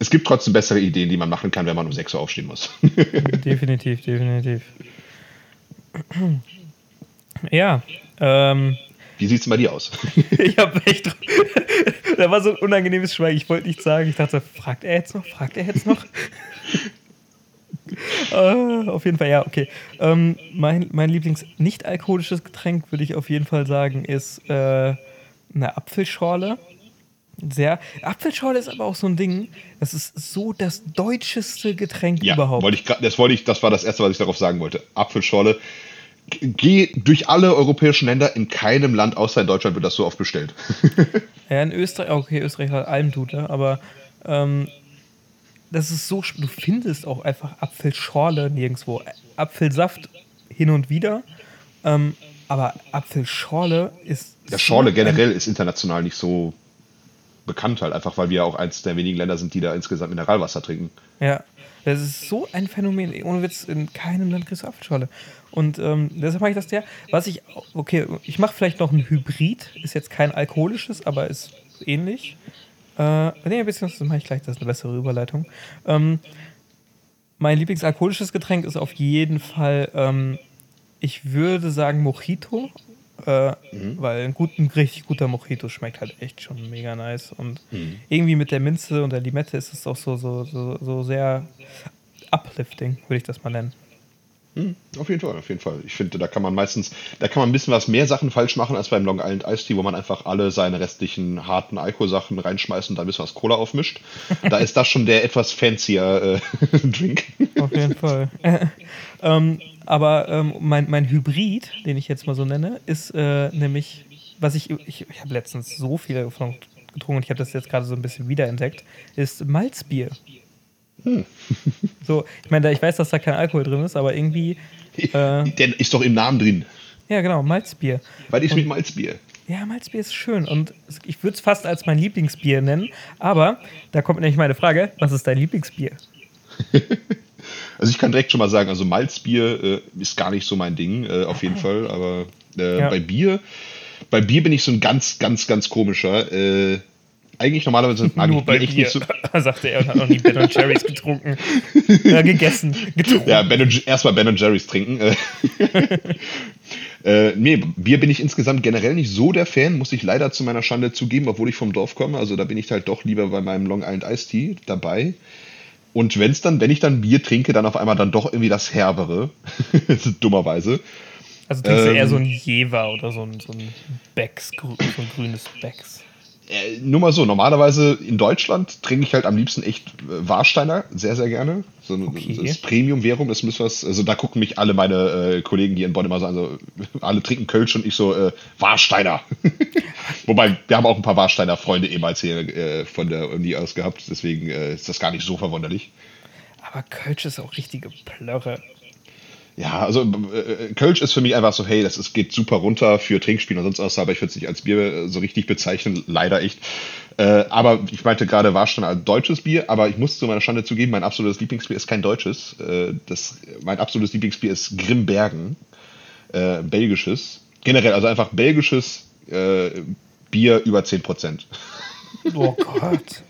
es gibt trotzdem bessere Ideen, die man machen kann, wenn man um 6 Uhr aufstehen muss. Definitiv, definitiv. Ja, ähm, Wie sieht's denn bei dir aus? ich habe echt. da war so ein unangenehmes Schweigen. Ich wollte nichts sagen. Ich dachte, fragt er jetzt noch? Fragt er jetzt noch? äh, auf jeden Fall, ja, okay. Ähm, mein mein Lieblings-nicht-alkoholisches Getränk, würde ich auf jeden Fall sagen, ist äh, eine Apfelschorle. Sehr. Apfelschorle ist aber auch so ein Ding, das ist so das deutscheste Getränk Ja, überhaupt. wollte ich, das wollte ich, das war das erste, was ich darauf sagen wollte. Apfelschorle. Geh durch alle europäischen Länder, in keinem Land außer in Deutschland wird das so oft bestellt. Ja, in Österreich, okay, Österreich hat Almdudler, aber ähm, das ist so, du findest auch einfach Apfelschorle nirgendwo. Apfelsaft hin und wieder, ähm, aber Apfelschorle ist. Ja, Schorle generell ist international nicht so bekannt halt, einfach weil wir auch eins der wenigen Länder sind, die da insgesamt Mineralwasser trinken. Ja, das ist so ein Phänomen. Ohne Witz, in keinem Land kriegst du Apfelschorle. Und ähm, deshalb mache ich das der. Was ich, okay, ich mache vielleicht noch ein Hybrid. Ist jetzt kein alkoholisches, aber ist ähnlich. Äh, nee, beziehungsweise mache ich gleich, das ist eine bessere Überleitung. Ähm, mein Lieblingsalkoholisches Getränk ist auf jeden Fall, ähm, ich würde sagen Mojito, äh, mhm. weil ein, gut, ein, richtig guter Mojito schmeckt halt echt schon mega nice. Und mhm. irgendwie mit der Minze und der Limette ist es auch so, so, so, so sehr uplifting, würde ich das mal nennen. Hm, auf jeden Fall, auf jeden Fall. Ich finde, da kann man meistens, da kann man ein bisschen was mehr Sachen falsch machen als beim Long Island Ice Tea, wo man einfach alle seine restlichen harten Alkoholsachen reinschmeißt und dann ein bisschen was Cola aufmischt. da ist das schon der etwas fancier äh, Drink. Auf jeden Fall. ähm, aber ähm, mein, mein Hybrid, den ich jetzt mal so nenne, ist äh, nämlich, was ich, ich, ich habe letztens so viel davon getrunken und ich habe das jetzt gerade so ein bisschen wiederentdeckt, ist Malzbier. Hm. So, ich meine, ich weiß, dass da kein Alkohol drin ist, aber irgendwie. Äh, Der ist doch im Namen drin. Ja, genau, Malzbier. Was ist und, mit Malzbier? Ja, Malzbier ist schön und ich würde es fast als mein Lieblingsbier nennen, aber da kommt nämlich meine Frage: Was ist dein Lieblingsbier? also, ich kann direkt schon mal sagen, also Malzbier äh, ist gar nicht so mein Ding, äh, auf jeden Fall, aber äh, ja. bei Bier. Bei Bier bin ich so ein ganz, ganz, ganz komischer. Äh, eigentlich normalerweise mag Nur ich bei Bier. Nicht so sagte er und hat noch nie Ben Jerry's getrunken. äh, gegessen, getrunken. Ja, ben erstmal Ben Jerry's trinken. äh, nee, Bier bin ich insgesamt generell nicht so der Fan, muss ich leider zu meiner Schande zugeben, obwohl ich vom Dorf komme. Also da bin ich halt doch lieber bei meinem Long Island Iced Tea dabei. Und wenn es dann, wenn ich dann Bier trinke, dann auf einmal dann doch irgendwie das Herbere. Dummerweise. Also trinkst ähm, du eher so ein Jever oder so ein, so ein Becks, so ein grünes Becks. Äh, nur mal so, normalerweise in Deutschland trinke ich halt am liebsten echt äh, Warsteiner, sehr, sehr gerne. So okay. das Premium-Währung, das muss was, also da gucken mich alle meine äh, Kollegen hier in Bonn immer so an, also alle trinken Kölsch und ich so, äh, Warsteiner. Wobei, wir haben auch ein paar Warsteiner-Freunde ehemals hier äh, von der Uni aus gehabt, deswegen äh, ist das gar nicht so verwunderlich. Aber Kölsch ist auch richtige Plörre. Ja, also äh, Kölsch ist für mich einfach so, hey, das ist, geht super runter für Trinkspiele und sonst was, aber ich würde es nicht als Bier äh, so richtig bezeichnen, leider echt. Äh, aber ich meinte gerade, war schon ein deutsches Bier, aber ich muss zu meiner Schande zugeben, mein absolutes Lieblingsbier ist kein deutsches. Äh, das, mein absolutes Lieblingsbier ist Grimbergen, äh, belgisches. Generell, also einfach belgisches äh, Bier über 10%. Oh Gott.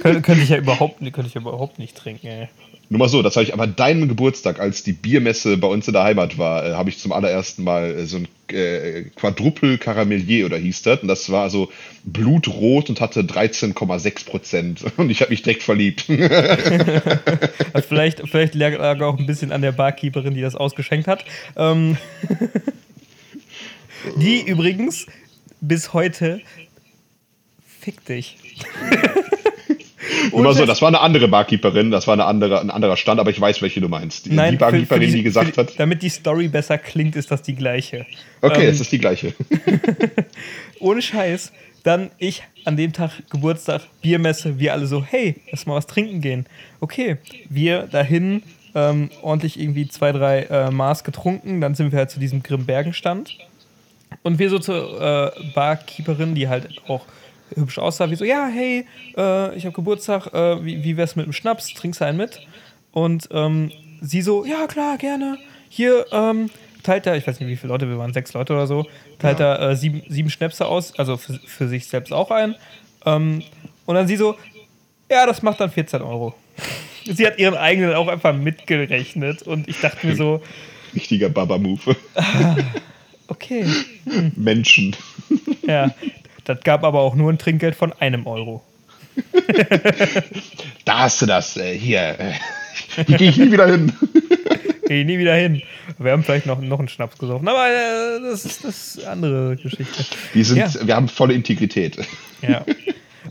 Kön könnte ich ja überhaupt, könnte ich ja überhaupt nicht trinken, ey. Nur mal so, das habe ich aber deinem Geburtstag, als die Biermesse bei uns in der Heimat war, äh, habe ich zum allerersten Mal äh, so ein äh, Quadruple Caramellier oder hieß das. Und das war so blutrot und hatte 13,6 Prozent. Und ich habe mich direkt verliebt. also vielleicht, vielleicht lag auch ein bisschen an der Barkeeperin, die das ausgeschenkt hat. Ähm die übrigens bis heute fick dich. Nur so, das war eine andere Barkeeperin, das war eine andere, ein anderer Stand, aber ich weiß, welche du meinst. Die, Nein, die Barkeeperin, für, für die, die, gesagt hat. Damit die Story besser klingt, ist das die gleiche. Okay, ähm, es ist die gleiche. ohne Scheiß. Dann ich an dem Tag Geburtstag, Biermesse, wir alle so, hey, lass mal was trinken gehen. Okay, wir dahin, ähm, ordentlich irgendwie zwei, drei äh, Maß getrunken, dann sind wir halt zu diesem Grimbergen-Stand. Und wir so zur äh, Barkeeperin, die halt auch hübsch aussah, wie so, ja, hey, äh, ich habe Geburtstag, äh, wie, wie wär's mit dem Schnaps, trinkst du einen mit? Und ähm, sie so, ja, klar, gerne. Hier ähm, teilt er, ich weiß nicht, wie viele Leute, wir waren sechs Leute oder so, teilt ja. er äh, sieben, sieben Schnäpse aus, also für, für sich selbst auch ein. Ähm, und dann sie so, ja, das macht dann 14 Euro. sie hat ihren eigenen auch einfach mitgerechnet und ich dachte mir so. Richtiger Baba-Move. Ah, okay. Hm. Menschen. Ja, das gab aber auch nur ein Trinkgeld von einem Euro. da hast du das. Äh, hier. Hier gehe ich nie wieder hin. gehe ich nie wieder hin. Wir haben vielleicht noch, noch einen Schnaps gesoffen, aber äh, das, ist, das ist eine andere Geschichte. Wir, sind, ja. wir haben volle Integrität. Ja.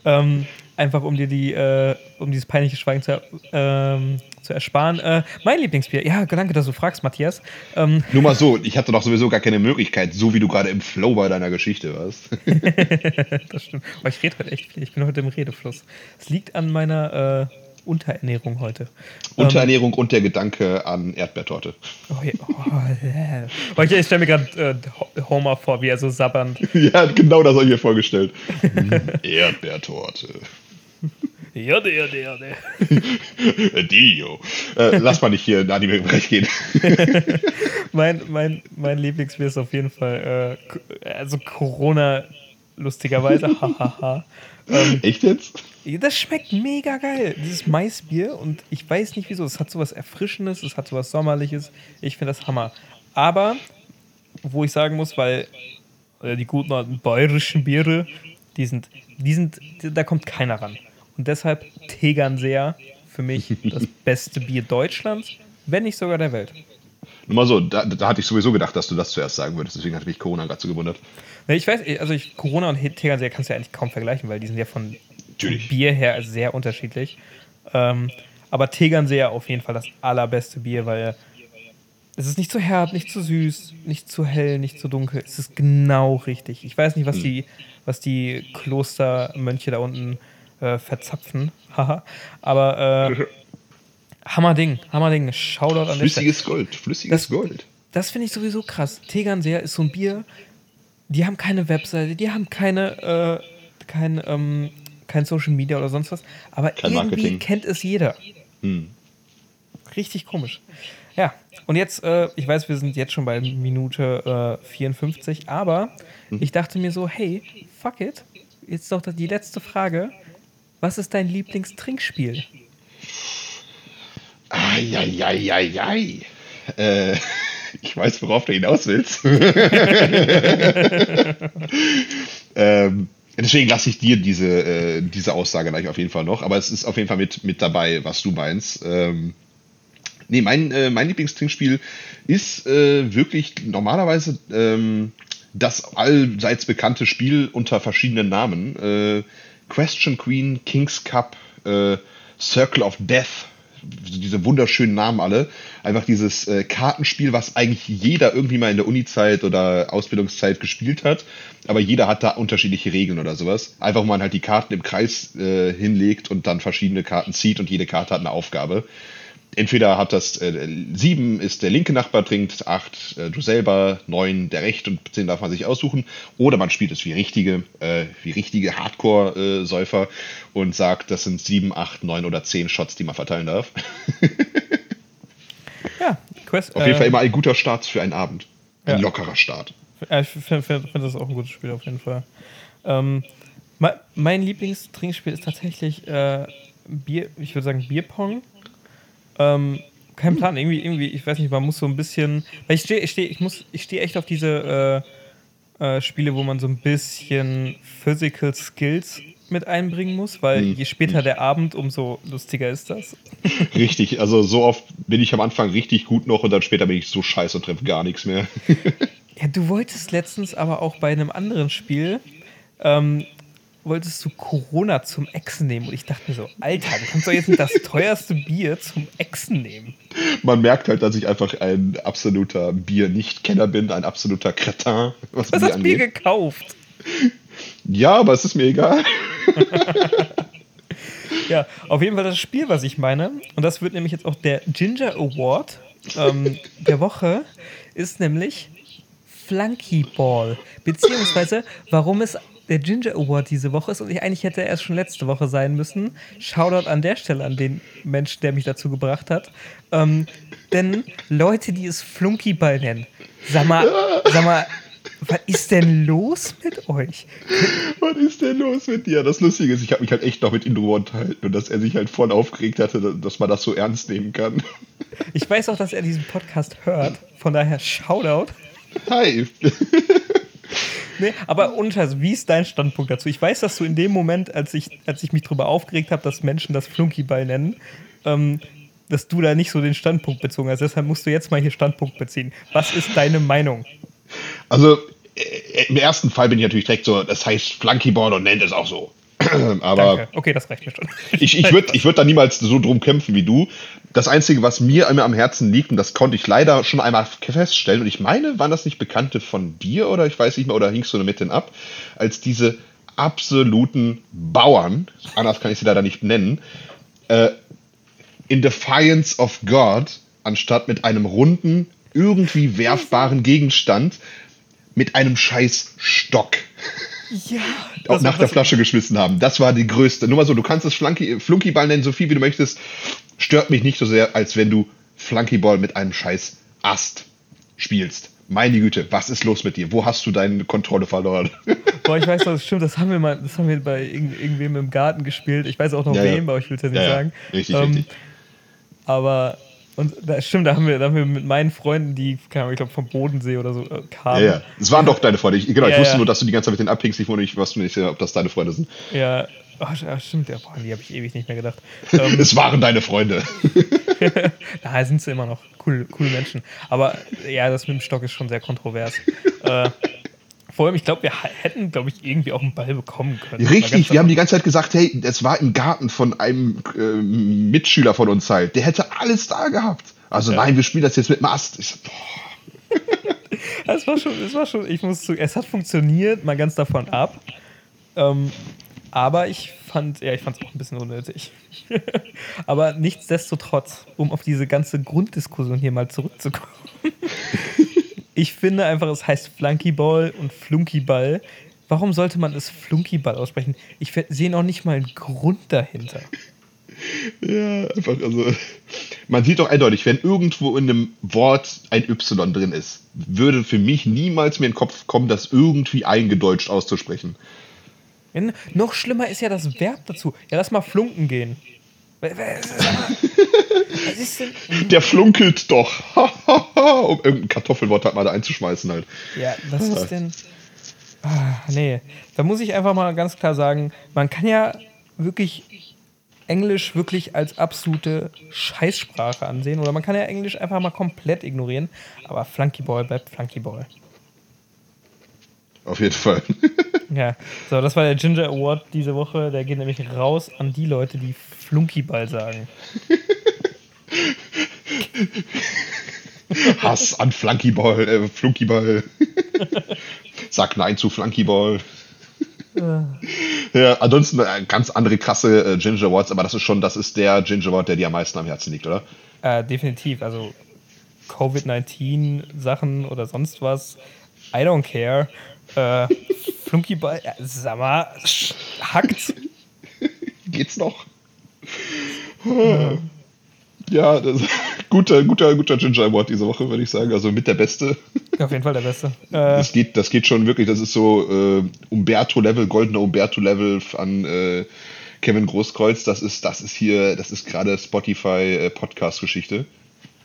Ähm, einfach um dir die, äh, um dieses peinliche Schweigen zu, ähm, zu ersparen. Äh, mein Lieblingsbier, ja, danke, dass du fragst, Matthias. Ähm, Nur mal so, ich hatte doch sowieso gar keine Möglichkeit, so wie du gerade im Flow bei deiner Geschichte warst. das stimmt. Aber ich rede heute echt viel, ich bin heute im Redefluss. Es liegt an meiner, äh, Unterernährung heute. Unterernährung ähm, und der Gedanke an Erdbeertorte. Oh, ja, oh, yeah. ich, ich stelle mir gerade äh, Homer vor, wie er so sabbernd. ja, genau das habe ich mir vorgestellt. Erdbeertorte. Erde, Erde, Erde. Dio. Äh, lass mal nicht hier in Anime-Bereich gehen. mein, mein, mein Lieblingsbier ist auf jeden Fall, äh, also Corona, lustigerweise, hahaha. ähm, Echt jetzt? Das schmeckt mega geil, dieses Maisbier. Und ich weiß nicht wieso. Es hat sowas Erfrischendes, es hat sowas Sommerliches. Ich finde das Hammer. Aber, wo ich sagen muss, weil äh, die guten alten bayerischen Biere, die sind, die sind, da kommt keiner ran. Und deshalb Tegernseer für mich das beste Bier Deutschlands, wenn nicht sogar der Welt. Nur mal so, da, da, hatte ich sowieso gedacht, dass du das zuerst sagen würdest, deswegen hatte mich Corona gerade so gewundert. Ich weiß, also ich, Corona und Tegernseer kannst du ja eigentlich kaum vergleichen, weil die sind ja von, von Bier her sehr unterschiedlich. Ähm, aber Tegernseer auf jeden Fall das allerbeste Bier, weil es ist nicht zu herb, nicht zu süß, nicht zu hell, nicht zu dunkel. Es ist genau richtig. Ich weiß nicht, was hm. die, was die Klostermönche da unten äh, verzapfen. Haha. Aber äh, Hammerding, Hammerding. Shoutout an Flüssiges Gold, flüssiges das, Gold. Das finde ich sowieso krass. Tegernseer ist so ein Bier, die haben keine Webseite, die haben keine, äh, kein, ähm, kein Social Media oder sonst was, aber kein irgendwie Marketing. kennt es jeder. Hm. Richtig komisch. Ja, und jetzt, äh, ich weiß, wir sind jetzt schon bei Minute äh, 54, aber hm. ich dachte mir so, hey, fuck it, jetzt doch die letzte Frage. Was ist dein Lieblingstrinkspiel? Eieieiei. Äh, ich weiß, worauf du hinaus willst. ähm, deswegen lasse ich dir diese, äh, diese Aussage gleich auf jeden Fall noch. Aber es ist auf jeden Fall mit, mit dabei, was du meinst. Ähm, nee, mein, äh, mein Lieblingstrinkspiel ist äh, wirklich normalerweise ähm, das allseits bekannte Spiel unter verschiedenen Namen. Äh, Question Queen, King's Cup, äh, Circle of Death, diese wunderschönen Namen alle. Einfach dieses äh, Kartenspiel, was eigentlich jeder irgendwie mal in der Uni-Zeit oder Ausbildungszeit gespielt hat. Aber jeder hat da unterschiedliche Regeln oder sowas. Einfach, wo man halt die Karten im Kreis äh, hinlegt und dann verschiedene Karten zieht und jede Karte hat eine Aufgabe entweder hat das äh, sieben ist der linke Nachbar trinkt, acht äh, du selber, neun der rechte und zehn darf man sich aussuchen. Oder man spielt es wie richtige, äh, wie richtige Hardcore-Säufer äh, und sagt, das sind sieben, acht, neun oder zehn Shots, die man verteilen darf. ja, Quest, Auf jeden Fall äh, immer ein guter Start für einen Abend. Ein ja. lockerer Start. Ich finde find, find das auch ein gutes Spiel auf jeden Fall. Ähm, mein Lieblingstrinkspiel ist tatsächlich äh, Bier, ich würde sagen Bierpong. Ähm, kein Plan, irgendwie, irgendwie, ich weiß nicht, man muss so ein bisschen. Weil ich stehe, ich stehe, ich muss, ich stehe echt auf diese äh, äh, Spiele, wo man so ein bisschen Physical Skills mit einbringen muss, weil hm. je später der Abend, umso lustiger ist das. Richtig, also so oft bin ich am Anfang richtig gut noch und dann später bin ich so scheiße und treffe gar nichts mehr. ja, du wolltest letztens aber auch bei einem anderen Spiel ähm, wolltest du Corona zum Exen nehmen. Und ich dachte mir so, Alter, du kannst doch jetzt nicht das teuerste Bier zum Exen nehmen. Man merkt halt, dass ich einfach ein absoluter Bier-Nicht-Kenner bin, ein absoluter Cretin. Was du hast das Bier gekauft. Ja, aber es ist mir egal. ja, auf jeden Fall das Spiel, was ich meine. Und das wird nämlich jetzt auch der Ginger Award ähm, der Woche, ist nämlich Flunky Ball. Beziehungsweise, warum es der Ginger Award diese Woche ist und ich eigentlich hätte er erst schon letzte Woche sein müssen. Shoutout an der Stelle an den Menschen, der mich dazu gebracht hat. Ähm, denn Leute, die es Flunkyball nennen, sag mal, sag mal, was ist denn los mit euch? Was ist denn los mit dir? Das Lustige ist, ich habe mich halt echt noch mit ihm drüber unterhalten und dass er sich halt voll aufgeregt hatte, dass man das so ernst nehmen kann. Ich weiß auch, dass er diesen Podcast hört, von daher Shoutout. Hi. Nee, aber also, wie ist dein Standpunkt dazu? Ich weiß, dass du in dem Moment, als ich, als ich mich darüber aufgeregt habe, dass Menschen das Flunkyball nennen, ähm, dass du da nicht so den Standpunkt bezogen hast. Deshalb musst du jetzt mal hier Standpunkt beziehen. Was ist deine Meinung? Also, äh, im ersten Fall bin ich natürlich direkt so, das heißt Flunkyball und nennt es auch so. Aber Danke. okay, das reicht mir schon. Ich, ich würde ich würd da niemals so drum kämpfen wie du. Das Einzige, was mir immer am Herzen liegt, und das konnte ich leider schon einmal feststellen, und ich meine, waren das nicht Bekannte von dir oder ich weiß nicht mehr, oder hingst du mit denen ab, als diese absoluten Bauern, anders kann ich sie leider nicht nennen, äh, in Defiance of God, anstatt mit einem runden, irgendwie werfbaren Gegenstand, mit einem scheiß Stock. Ja. Auch nach der Flasche geschmissen haben. Das war die größte. Nur mal so, du kannst es Flunky, Flunkyball nennen, so viel wie du möchtest. Stört mich nicht so sehr, als wenn du Flunkyball mit einem scheiß Ast spielst. Meine Güte, was ist los mit dir? Wo hast du deine Kontrolle verloren? Boah, ich weiß das stimmt, das haben wir mal, das haben wir bei irgend, irgendwem im Garten gespielt. Ich weiß auch noch Ja, ja. wem, aber ich will es ja nicht Ja, ja. sagen. Richtig, Ähm, richtig. Aber und da stimmt, da haben wir, da haben wir mit meinen Freunden, die, Ahnung, ich glaube vom Bodensee oder so äh, Ja, kamen. ja. Es waren doch deine Freunde. Ich, genau, ich Ja, wusste ja. nur, dass du die ganze Zeit mit denen abhängst. Ich wusste nicht, was du nicht, ob das deine Freunde sind. Ja, ja, stimmt, ja, boah, die habe ich ewig nicht mehr gedacht. Ähm, Es waren deine Freunde. da sind sie immer noch cool, coole Menschen. Aber ja, das mit dem Stock ist schon sehr kontrovers. äh, vor allem, ich glaube, wir hätten, glaube ich, irgendwie auch einen Ball bekommen können. Richtig, wir haben die ganze Zeit gesagt, hey, das war im Garten von einem äh, Mitschüler von uns halt. Der hätte alles da gehabt. Also Ja. nein, wir spielen das jetzt mit dem Ast. Ich so, boah. Es war schon, es war schon, ich muss zu, es hat funktioniert, mal ganz davon ab. Ähm, aber ich fand, ja, ich fand es auch ein bisschen unnötig. aber nichtsdestotrotz, um auf diese ganze Grunddiskussion hier mal zurückzukommen. ich finde einfach, es heißt Flunkyball und Flunkyball. Warum sollte man es Flunkyball aussprechen? Ich sehe noch nicht mal einen Grund dahinter. Ja, einfach, also. Man sieht doch eindeutig, wenn irgendwo in einem Wort ein Y drin ist, würde für mich niemals mir in den Kopf kommen, das irgendwie eingedeutscht auszusprechen. Ja, noch schlimmer ist ja das Verb dazu. Ja, lass mal flunken gehen. Der flunkelt doch. um irgendein Kartoffelwort halt mal da einzuschmeißen halt. Ja, was ist denn. Ah, nee, da muss ich einfach mal ganz klar sagen, man kann ja wirklich Englisch wirklich als absolute Scheißsprache ansehen oder man kann ja Englisch einfach mal komplett ignorieren, aber Flunkyball bleibt Flunkyball. Auf jeden Fall. Ja, so, das war der Ginger Award diese Woche. Der geht nämlich raus an die Leute, die Flunkyball sagen. Hass an Flunkyball, äh, Flunkyball. Sag nein zu Flunkyball. Ja, ansonsten äh, ganz andere krasse äh, Ginger Awards, aber das ist schon, das ist der Ginger Award, der dir am meisten am Herzen liegt, oder? Äh, definitiv. Also Covid-19-Sachen oder sonst was. I don't care. Äh, Flunkyball, ja, sag mal, hackt. Geht's noch? Ja, das, guter, guter, guter Ginger Award diese Woche, würde ich sagen. Also mit der Beste. Auf jeden Fall der Beste. Äh, Das geht, das geht schon wirklich, das ist so äh, Umberto-Level, goldener Umberto-Level an äh, Kevin Großkreuz. Das ist, das ist hier, das ist gerade Spotify-Podcast-Geschichte.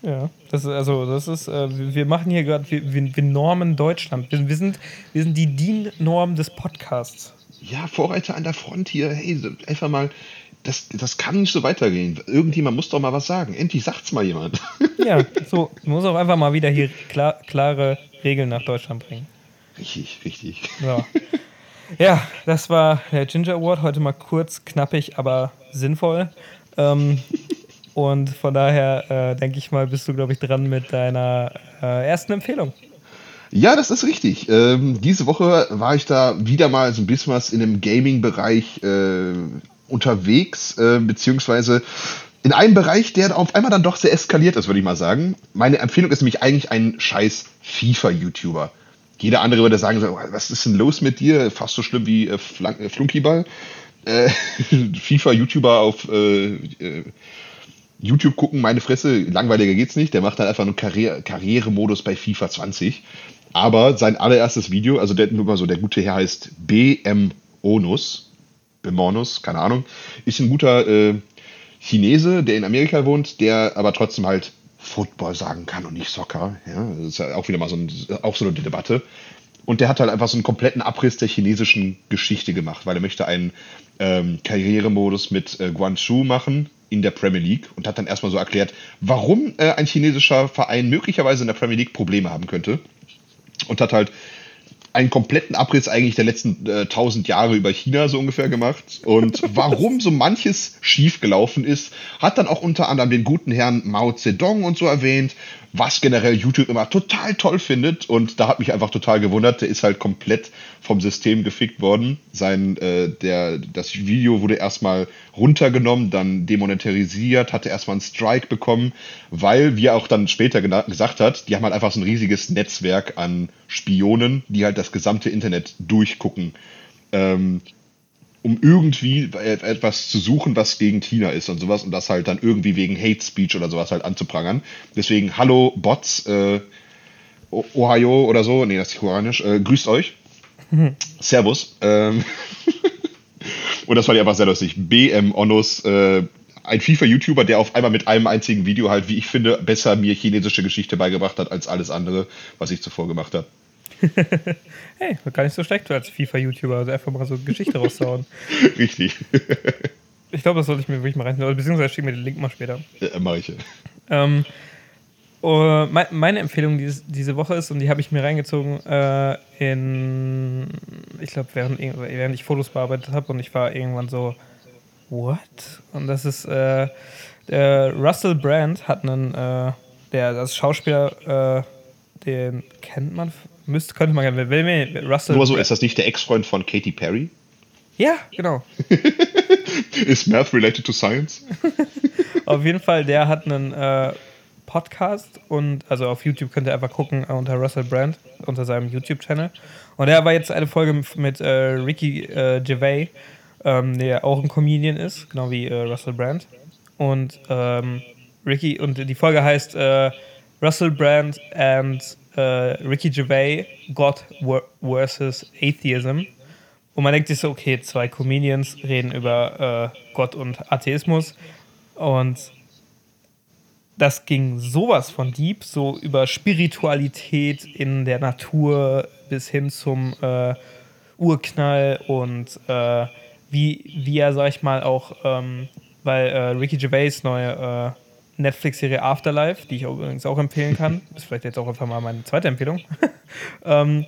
ja, das ist, also, das ist, äh, wir machen hier gerade, wir, wir, normen Deutschland. Wir, wir, sind, wir sind die DIN-Norm des Podcasts. Ja, Vorreiter an der Front hier, hey, einfach mal, das, das kann nicht so weitergehen. Irgendjemand muss doch mal was sagen. Endlich sagt's mal jemand. Ja, so, muss auch einfach mal wieder hier klar, klare Regeln nach Deutschland bringen. richtig, richtig. So. Ja, das war der Ginger Award. Heute mal kurz, knappig, aber sinnvoll. Ähm, und von daher äh, denke ich mal, bist du, glaube ich, dran mit deiner äh, ersten Empfehlung. Ja, das ist richtig. Ähm, diese Woche war ich da wieder mal so ein bisschen was in dem Gaming-Bereich äh, unterwegs, äh, beziehungsweise in einem Bereich, der auf einmal dann doch sehr eskaliert ist, würde ich mal sagen. Meine Empfehlung ist nämlich eigentlich ein scheiß FIFA-YouTuber. Jeder andere würde sagen, was ist denn los mit dir? Fast so schlimm wie äh, Flan- äh, Flunkyball. Äh, FIFA-YouTuber auf äh, äh, YouTube gucken, meine Fresse, langweiliger geht's nicht. Der macht dann einfach nur Karriere Karrieremodus bei FIFA 20. Aber sein allererstes Video, also der, nur mal so, der gute Herr heißt BM Onus, Bemonus, keine Ahnung, ist ein guter äh, Chinese, der in Amerika wohnt, der aber trotzdem halt Football sagen kann und nicht Soccer. Ja, das ist ja auch wieder mal so, ein, auch so eine Debatte. Und der hat halt einfach so einen kompletten Abriss der chinesischen Geschichte gemacht, weil er möchte einen ähm, Karrieremodus mit äh, Guangzhou machen in der Premier League und hat dann erstmal so erklärt, warum äh, ein chinesischer Verein möglicherweise in der Premier League Probleme haben könnte. Und hat halt einen kompletten Abriss eigentlich der letzten äh, 1000 Jahre über China so ungefähr gemacht. Und warum so manches schiefgelaufen ist, hat dann auch unter anderem den guten Herrn Mao Zedong und so erwähnt, was generell YouTube immer total toll findet und da hat mich einfach total gewundert, der ist halt komplett vom System gefickt worden. Sein, äh, der, das Video wurde erstmal runtergenommen, dann demonetarisiert, hatte erstmal einen Strike bekommen, weil, wie er auch dann später gesagt hat, die haben halt einfach so ein riesiges Netzwerk an Spionen, die halt das gesamte Internet durchgucken. Ähm, um irgendwie etwas zu suchen, was gegen China ist und sowas und das halt dann irgendwie wegen Hate Speech oder sowas halt anzuprangern. Deswegen, hallo Bots, äh, Ohio oder so, nee, das ist koreanisch, äh, grüßt euch. Mhm. Servus. Ähm und das fand ich einfach sehr lustig. BM Onus, äh, ein FIFA-YouTuber, der auf einmal mit einem einzigen Video halt, wie ich finde, besser mir chinesische Geschichte beigebracht hat als alles andere, was ich zuvor gemacht habe. hey, gar nicht so schlecht als FIFA-YouTuber, also einfach mal so Geschichte raushauen. Richtig. ich glaube, das sollte ich mir wirklich mal reinziehen. Beziehungsweise schick mir den Link mal später. Ja, mach ich. Ähm, uh, meine Empfehlung diese, diese Woche ist, und die habe ich mir reingezogen, äh, in, ich glaube, während, während ich Fotos bearbeitet habe und ich war irgendwann so, what? Und das ist, äh, der Russell Brand hat einen, äh, der, das Schauspieler, äh, den kennt man Müsste, könnte man gerne. Will mir Russell. Nur so, ist das nicht der Ex-Freund von Katy Perry? Ja, genau. Ist Math related to Science? auf jeden Fall, der hat einen äh, Podcast und also auf YouTube könnt ihr einfach gucken unter Russell Brand, unter seinem YouTube-Channel. Und er war jetzt eine Folge mit äh, Ricky äh, Gervais, ähm, der auch ein Comedian ist, genau wie äh, Russell Brand. Und ähm, Ricky, und die Folge heißt äh, Russell Brand and äh, Ricky Gervais, God versus Atheism. Und man denkt sich so, okay, zwei Comedians reden über äh, Gott und Atheismus. Und das ging sowas von deep, so über Spiritualität in der Natur bis hin zum äh, Urknall und äh, wie, wie er, sag ich mal, auch, ähm, weil äh, Ricky Gervais neue äh, Netflix-Serie Afterlife, die ich übrigens auch empfehlen kann. Ist vielleicht jetzt auch einfach mal meine zweite Empfehlung. ähm,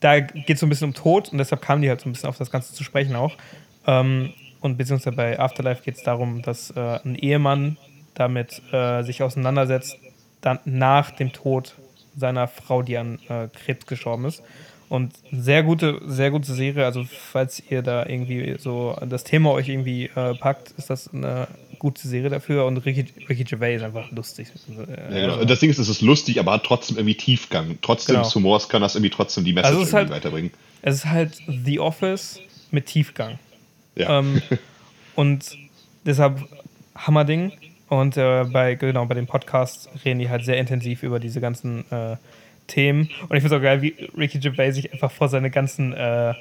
da geht es so ein bisschen um Tod und deshalb kam die halt so ein bisschen auf das Ganze zu sprechen auch. Ähm, und beziehungsweise bei Afterlife geht es darum, dass äh, ein Ehemann damit äh, sich auseinandersetzt, dann nach dem Tod seiner Frau, die an äh, Krebs gestorben ist. Und sehr gute, sehr gute Serie. Also, falls ihr da irgendwie so das Thema euch irgendwie äh, packt, ist das eine gute Serie dafür und Ricky, Ricky Gervais ist einfach lustig. Ja, genau. Das Ding ist, es ist lustig, aber hat trotzdem irgendwie Tiefgang. Trotzdem genau. Humors kann das irgendwie trotzdem die Message also halt, weiterbringen. Es ist halt The Office mit Tiefgang. Ja. Ähm, und deshalb Hammerding. Und äh, bei, genau, bei dem Podcast reden die halt sehr intensiv über diese ganzen äh, Themen. Und ich finde es auch geil, wie Ricky Gervais sich einfach vor seine ganzen äh,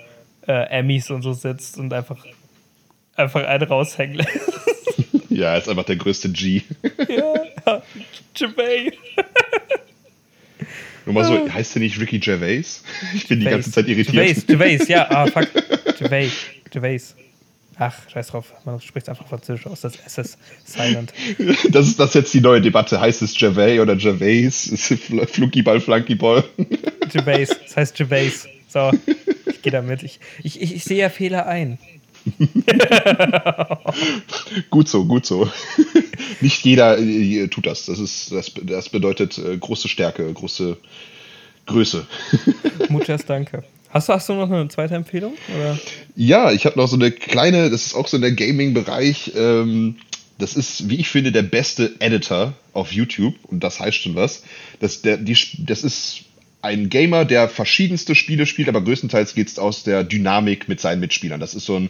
äh Emmys und so sitzt und einfach, einfach einen raushängen lässt. Ja, er ist einfach der größte G. Ja, Gervais. Nur mal so, heißt der nicht Ricky Gervais? Ich bin Gervais. die ganze Zeit irritiert. Gervais, Gervais, ja, ah, fuck. Gervais, Gervais. Ach, scheiß drauf, man spricht einfach Französisch aus, das S ist silent. Das ist das jetzt die neue Debatte. Heißt es Gervais oder Gervais? Flunkyball, Flunkyball. Gervais, das heißt Gervais. So, ich gehe damit. Ich, ich, ich, ich sehe ja Fehler ein. gut so, gut so. Nicht jeder äh, tut das. Das, ist, das, das bedeutet äh, große Stärke, große Größe. Muchas danke. Hast du, hast du noch eine zweite Empfehlung? Oder? Ja, ich habe noch so eine kleine, das ist auch so in der Gaming-Bereich. Ähm, das ist, wie ich finde, der beste Editor auf YouTube und das heißt schon was. Das, der, die, das ist ein Gamer, der verschiedenste Spiele spielt, aber größtenteils geht es aus der Dynamik mit seinen Mitspielern. Das ist so ein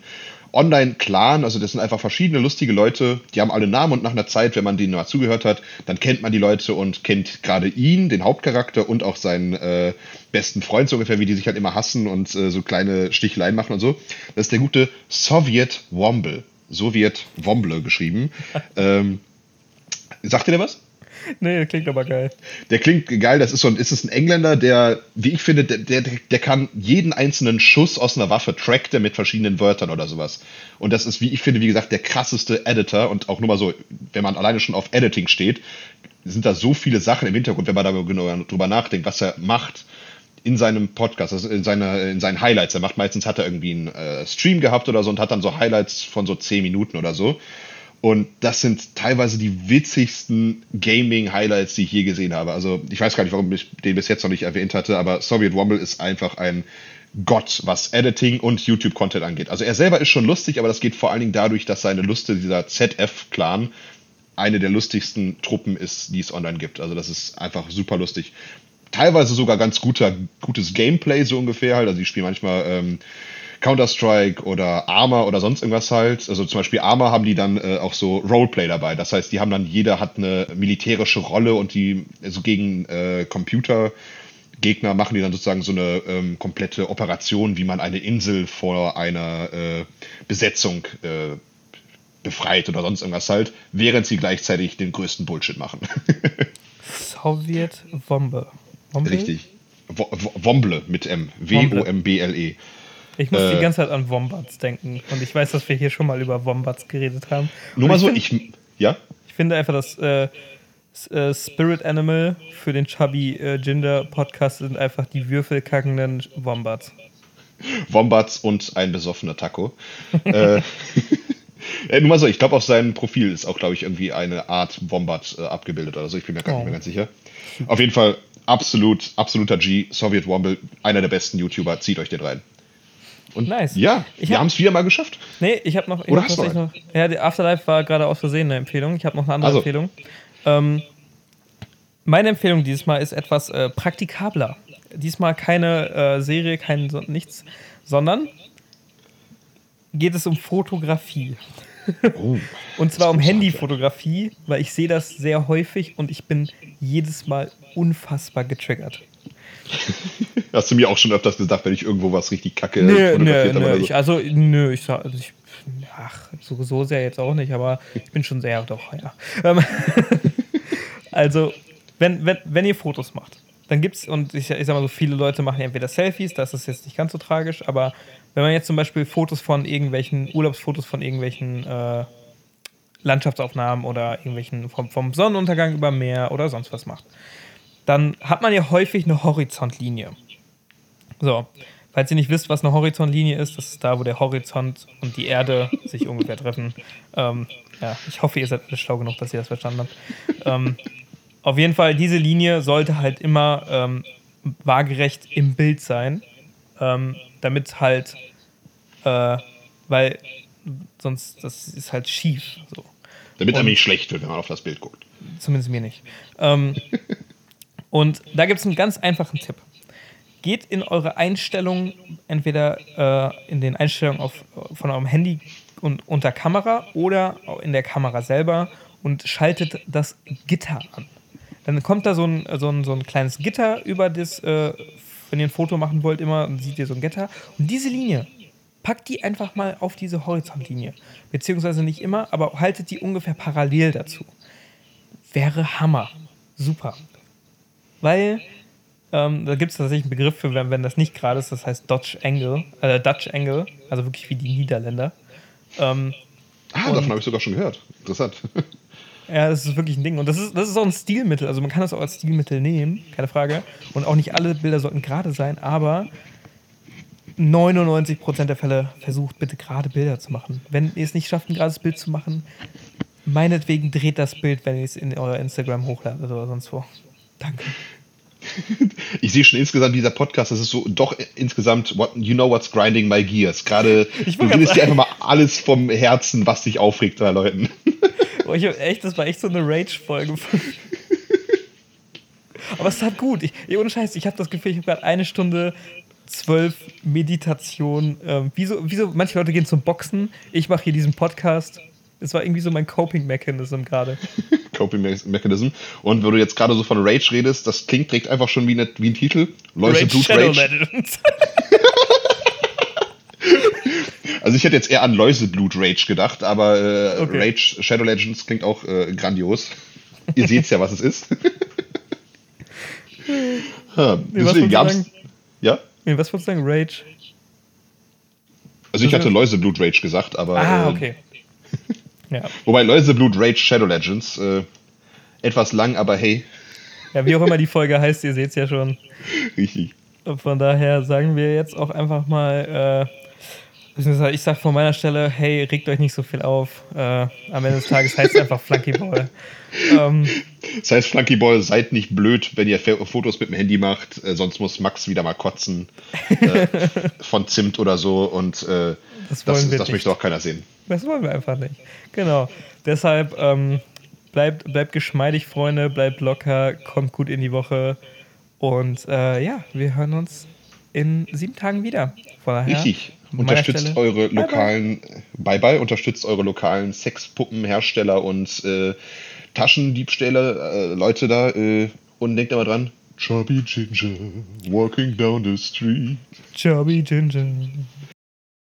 Online-Clan, also das sind einfach verschiedene lustige Leute, die haben alle Namen und nach einer Zeit, wenn man denen mal zugehört hat, dann kennt man die Leute und kennt gerade ihn, den Hauptcharakter und auch seinen äh, besten Freund so ungefähr, wie die sich halt immer hassen und äh, so kleine Stichlein machen und so. Das ist der gute Soviet Womble. Soviet Womble geschrieben. ähm, sagt ihr der was? Nee, klingt aber geil. Der klingt geil. Das ist so ein, ist es ein Engländer, der, wie ich finde, der, der, der kann jeden einzelnen Schuss aus einer Waffe trackt mit verschiedenen Wörtern oder sowas. Und das ist, wie ich finde, wie gesagt, der krasseste Editor. Und auch nur mal so, wenn man alleine schon auf Editing steht, sind da so viele Sachen im Hintergrund, wenn man da genau drüber nachdenkt, was er macht. in seinem Podcast, also in, seiner, in seinen Highlights. Er macht meistens, hat er irgendwie einen äh, Stream gehabt oder so und hat dann so Highlights von so 10 Minuten oder so. Und das sind teilweise die witzigsten Gaming-Highlights, die ich je gesehen habe. Also ich weiß gar nicht, warum ich den bis jetzt noch nicht erwähnt hatte, aber Soviet Womble ist einfach ein Gott, was Editing und YouTube-Content angeht. Also er selber ist schon lustig, aber das geht vor allen Dingen dadurch, dass seine Luste, dieser ZF-Clan, eine der lustigsten Truppen ist, die es online gibt. Also das ist einfach super lustig. Teilweise sogar ganz guter, gutes Gameplay, so ungefähr halt. Also die spielen manchmal ähm, Counter-Strike oder Arma oder sonst irgendwas halt. Also zum Beispiel Arma haben die dann äh, auch so Roleplay dabei. Das heißt, die haben dann, jeder hat eine militärische Rolle und die, also gegen äh, Computer Gegner machen die dann sozusagen so eine ähm, komplette Operation, wie man eine Insel vor einer äh, Besetzung äh, befreit oder sonst irgendwas halt, während sie gleichzeitig den größten Bullshit machen. Sowjet Womble. Womble? Richtig. Womble mit M. W-O-M-B-L-E. Ich muss äh, die ganze Zeit an Wombats denken. Und ich weiß, dass wir hier schon mal über Wombats geredet haben. Nur mal so, find, ich. Ja? Ich finde einfach, dass äh, äh, Spirit Animal für den Chubby äh, Ginger Podcast sind einfach die würfelkackenden Wombats. Wombats und ein besoffener Taco. äh, äh, nur mal so, ich glaube, auf seinem Profil ist auch, glaube ich, irgendwie eine Art Wombat äh, abgebildet oder so. Ich bin mir gar oh. nicht mehr ganz sicher. Auf jeden Fall absolut, absoluter G, Soviet Womble, einer der besten YouTuber. Zieht euch den rein. Und nice. Ja, ich wir haben es wieder mal geschafft. Nee, ich habe noch. Ich Oder hab hast du noch ja, die Afterlife war gerade aus Versehen eine Empfehlung. Ich habe noch eine andere also. Empfehlung. Ähm, meine Empfehlung dieses Mal ist etwas äh, praktikabler. Diesmal keine äh, Serie, kein so, nichts, sondern geht es um Fotografie. Oh, und zwar um Handyfotografie, weil ich sehe das sehr häufig und ich bin jedes Mal unfassbar getriggert. Hast du mir auch schon öfters gesagt, wenn ich irgendwo was richtig kacke nö, fotografiert nö, habe? Nö, ich, also, nö, ich, also ich, ach, so, so sehr jetzt auch nicht, aber ich bin schon sehr, doch, ja. Ähm, also, wenn, wenn, wenn ihr Fotos macht, dann gibt es, und ich, ich sag mal so, viele Leute machen entweder Selfies, das ist jetzt nicht ganz so tragisch, aber wenn man jetzt zum Beispiel Fotos von irgendwelchen, Urlaubsfotos von irgendwelchen äh, Landschaftsaufnahmen oder irgendwelchen vom, vom Sonnenuntergang über Meer oder sonst was macht, dann hat man ja häufig eine Horizontlinie. So, falls ihr nicht wisst, was eine Horizontlinie ist, das ist da, wo der Horizont und die Erde sich ungefähr treffen. Ähm, ja, ich hoffe, ihr seid alle schlau genug, dass ihr das verstanden habt. Ähm, auf jeden Fall, diese Linie sollte halt immer ähm, waagerecht im Bild sein, ähm, damit halt, äh, weil sonst, das ist halt schief. So. Damit einem nicht schlecht wird, wenn man auf das Bild guckt. Zumindest mir nicht. Ähm, und da gibt es einen ganz einfachen Tipp. Geht in eure Einstellungen, entweder äh, in den Einstellungen auf, von eurem Handy und unter Kamera oder in der Kamera selber und schaltet das Gitter an. Dann kommt da so ein, so ein, so ein kleines Gitter über das, äh, wenn ihr ein Foto machen wollt, immer, dann seht ihr so ein Gitter. Und diese Linie, packt die einfach mal auf diese Horizontlinie. Beziehungsweise nicht immer, aber haltet die ungefähr parallel dazu. Wäre Hammer. Super. Weil ähm, da gibt es tatsächlich einen Begriff für, wenn, wenn das nicht gerade ist, das heißt Dutch Angle, äh, Dutch Angle, also wirklich wie die Niederländer. Ähm, ah, davon habe ich sogar schon gehört. Interessant. Ja, das ist wirklich ein Ding. Und das ist, das ist auch ein Stilmittel. Also man kann das auch als Stilmittel nehmen, keine Frage. Und auch nicht alle Bilder sollten gerade sein, aber 99% der Fälle versucht bitte gerade Bilder zu machen. Wenn ihr es nicht schafft, ein gerades Bild zu machen, meinetwegen dreht das Bild, wenn ihr es in euer Instagram hochladet oder sonst wo. Danke. Ich sehe schon insgesamt dieser Podcast, das ist so doch insgesamt, what, you know what's grinding my gears. Gerade, du redest dir einfach mal alles vom Herzen, was dich aufregt bei Leuten. Oh, ich hab echt, das war echt so eine Rage-Folge. Aber es tat gut. Ich, ohne Scheiß, ich habe das Gefühl, ich habe gerade eine Stunde zwölf Meditation. Ähm, wieso, wieso, manche Leute gehen zum Boxen. Ich mache hier diesen Podcast. Es war irgendwie so mein Coping-Mechanism gerade. Coping-Mechanism. Und wenn du jetzt gerade so von Rage redest, das klingt direkt einfach schon wie, eine, wie ein Titel. Leute, Rage Blut Shadow Rage. Legends. Also ich hätte jetzt eher an Läuseblut Rage gedacht, aber äh, okay. Rage Shadow Legends klingt auch äh, grandios. Ihr seht ja, was es ist. ha, nee, deswegen gab's. Ja? Nee, was wolltest du sagen? Rage? Also ich hatte Läuseblut Rage gesagt, aber. Ah, ähm, okay. Ja. Wobei Läuseblut Rage Shadow Legends äh, etwas lang, aber hey. Ja, wie auch immer die Folge heißt, ihr seht es ja schon. Richtig. Von daher sagen wir jetzt auch einfach mal, äh, ich sag von meiner Stelle, hey, regt euch nicht so viel auf. Äh, am Ende des Tages heißt es einfach Flunkyball. Ähm, das heißt Flunkyball, seid nicht blöd, wenn ihr Fotos mit dem Handy macht, äh, sonst muss Max wieder mal kotzen äh, von Zimt oder so und das, das, das möchte auch keiner sehen. Das wollen wir einfach nicht. Genau. Deshalb ähm, bleibt, bleibt geschmeidig, Freunde, bleibt locker, kommt gut in die Woche. Und äh, ja, wir hören uns in sieben Tagen wieder. Daher, Richtig. Unterstützt Stelle, eure lokalen, bye, bye bye, unterstützt eure lokalen Sexpuppenhersteller und äh, Taschendiebstähle, äh, Leute da. Äh, und denkt immer dran, Chubby Ginger, walking down the street. Chubby Ginger.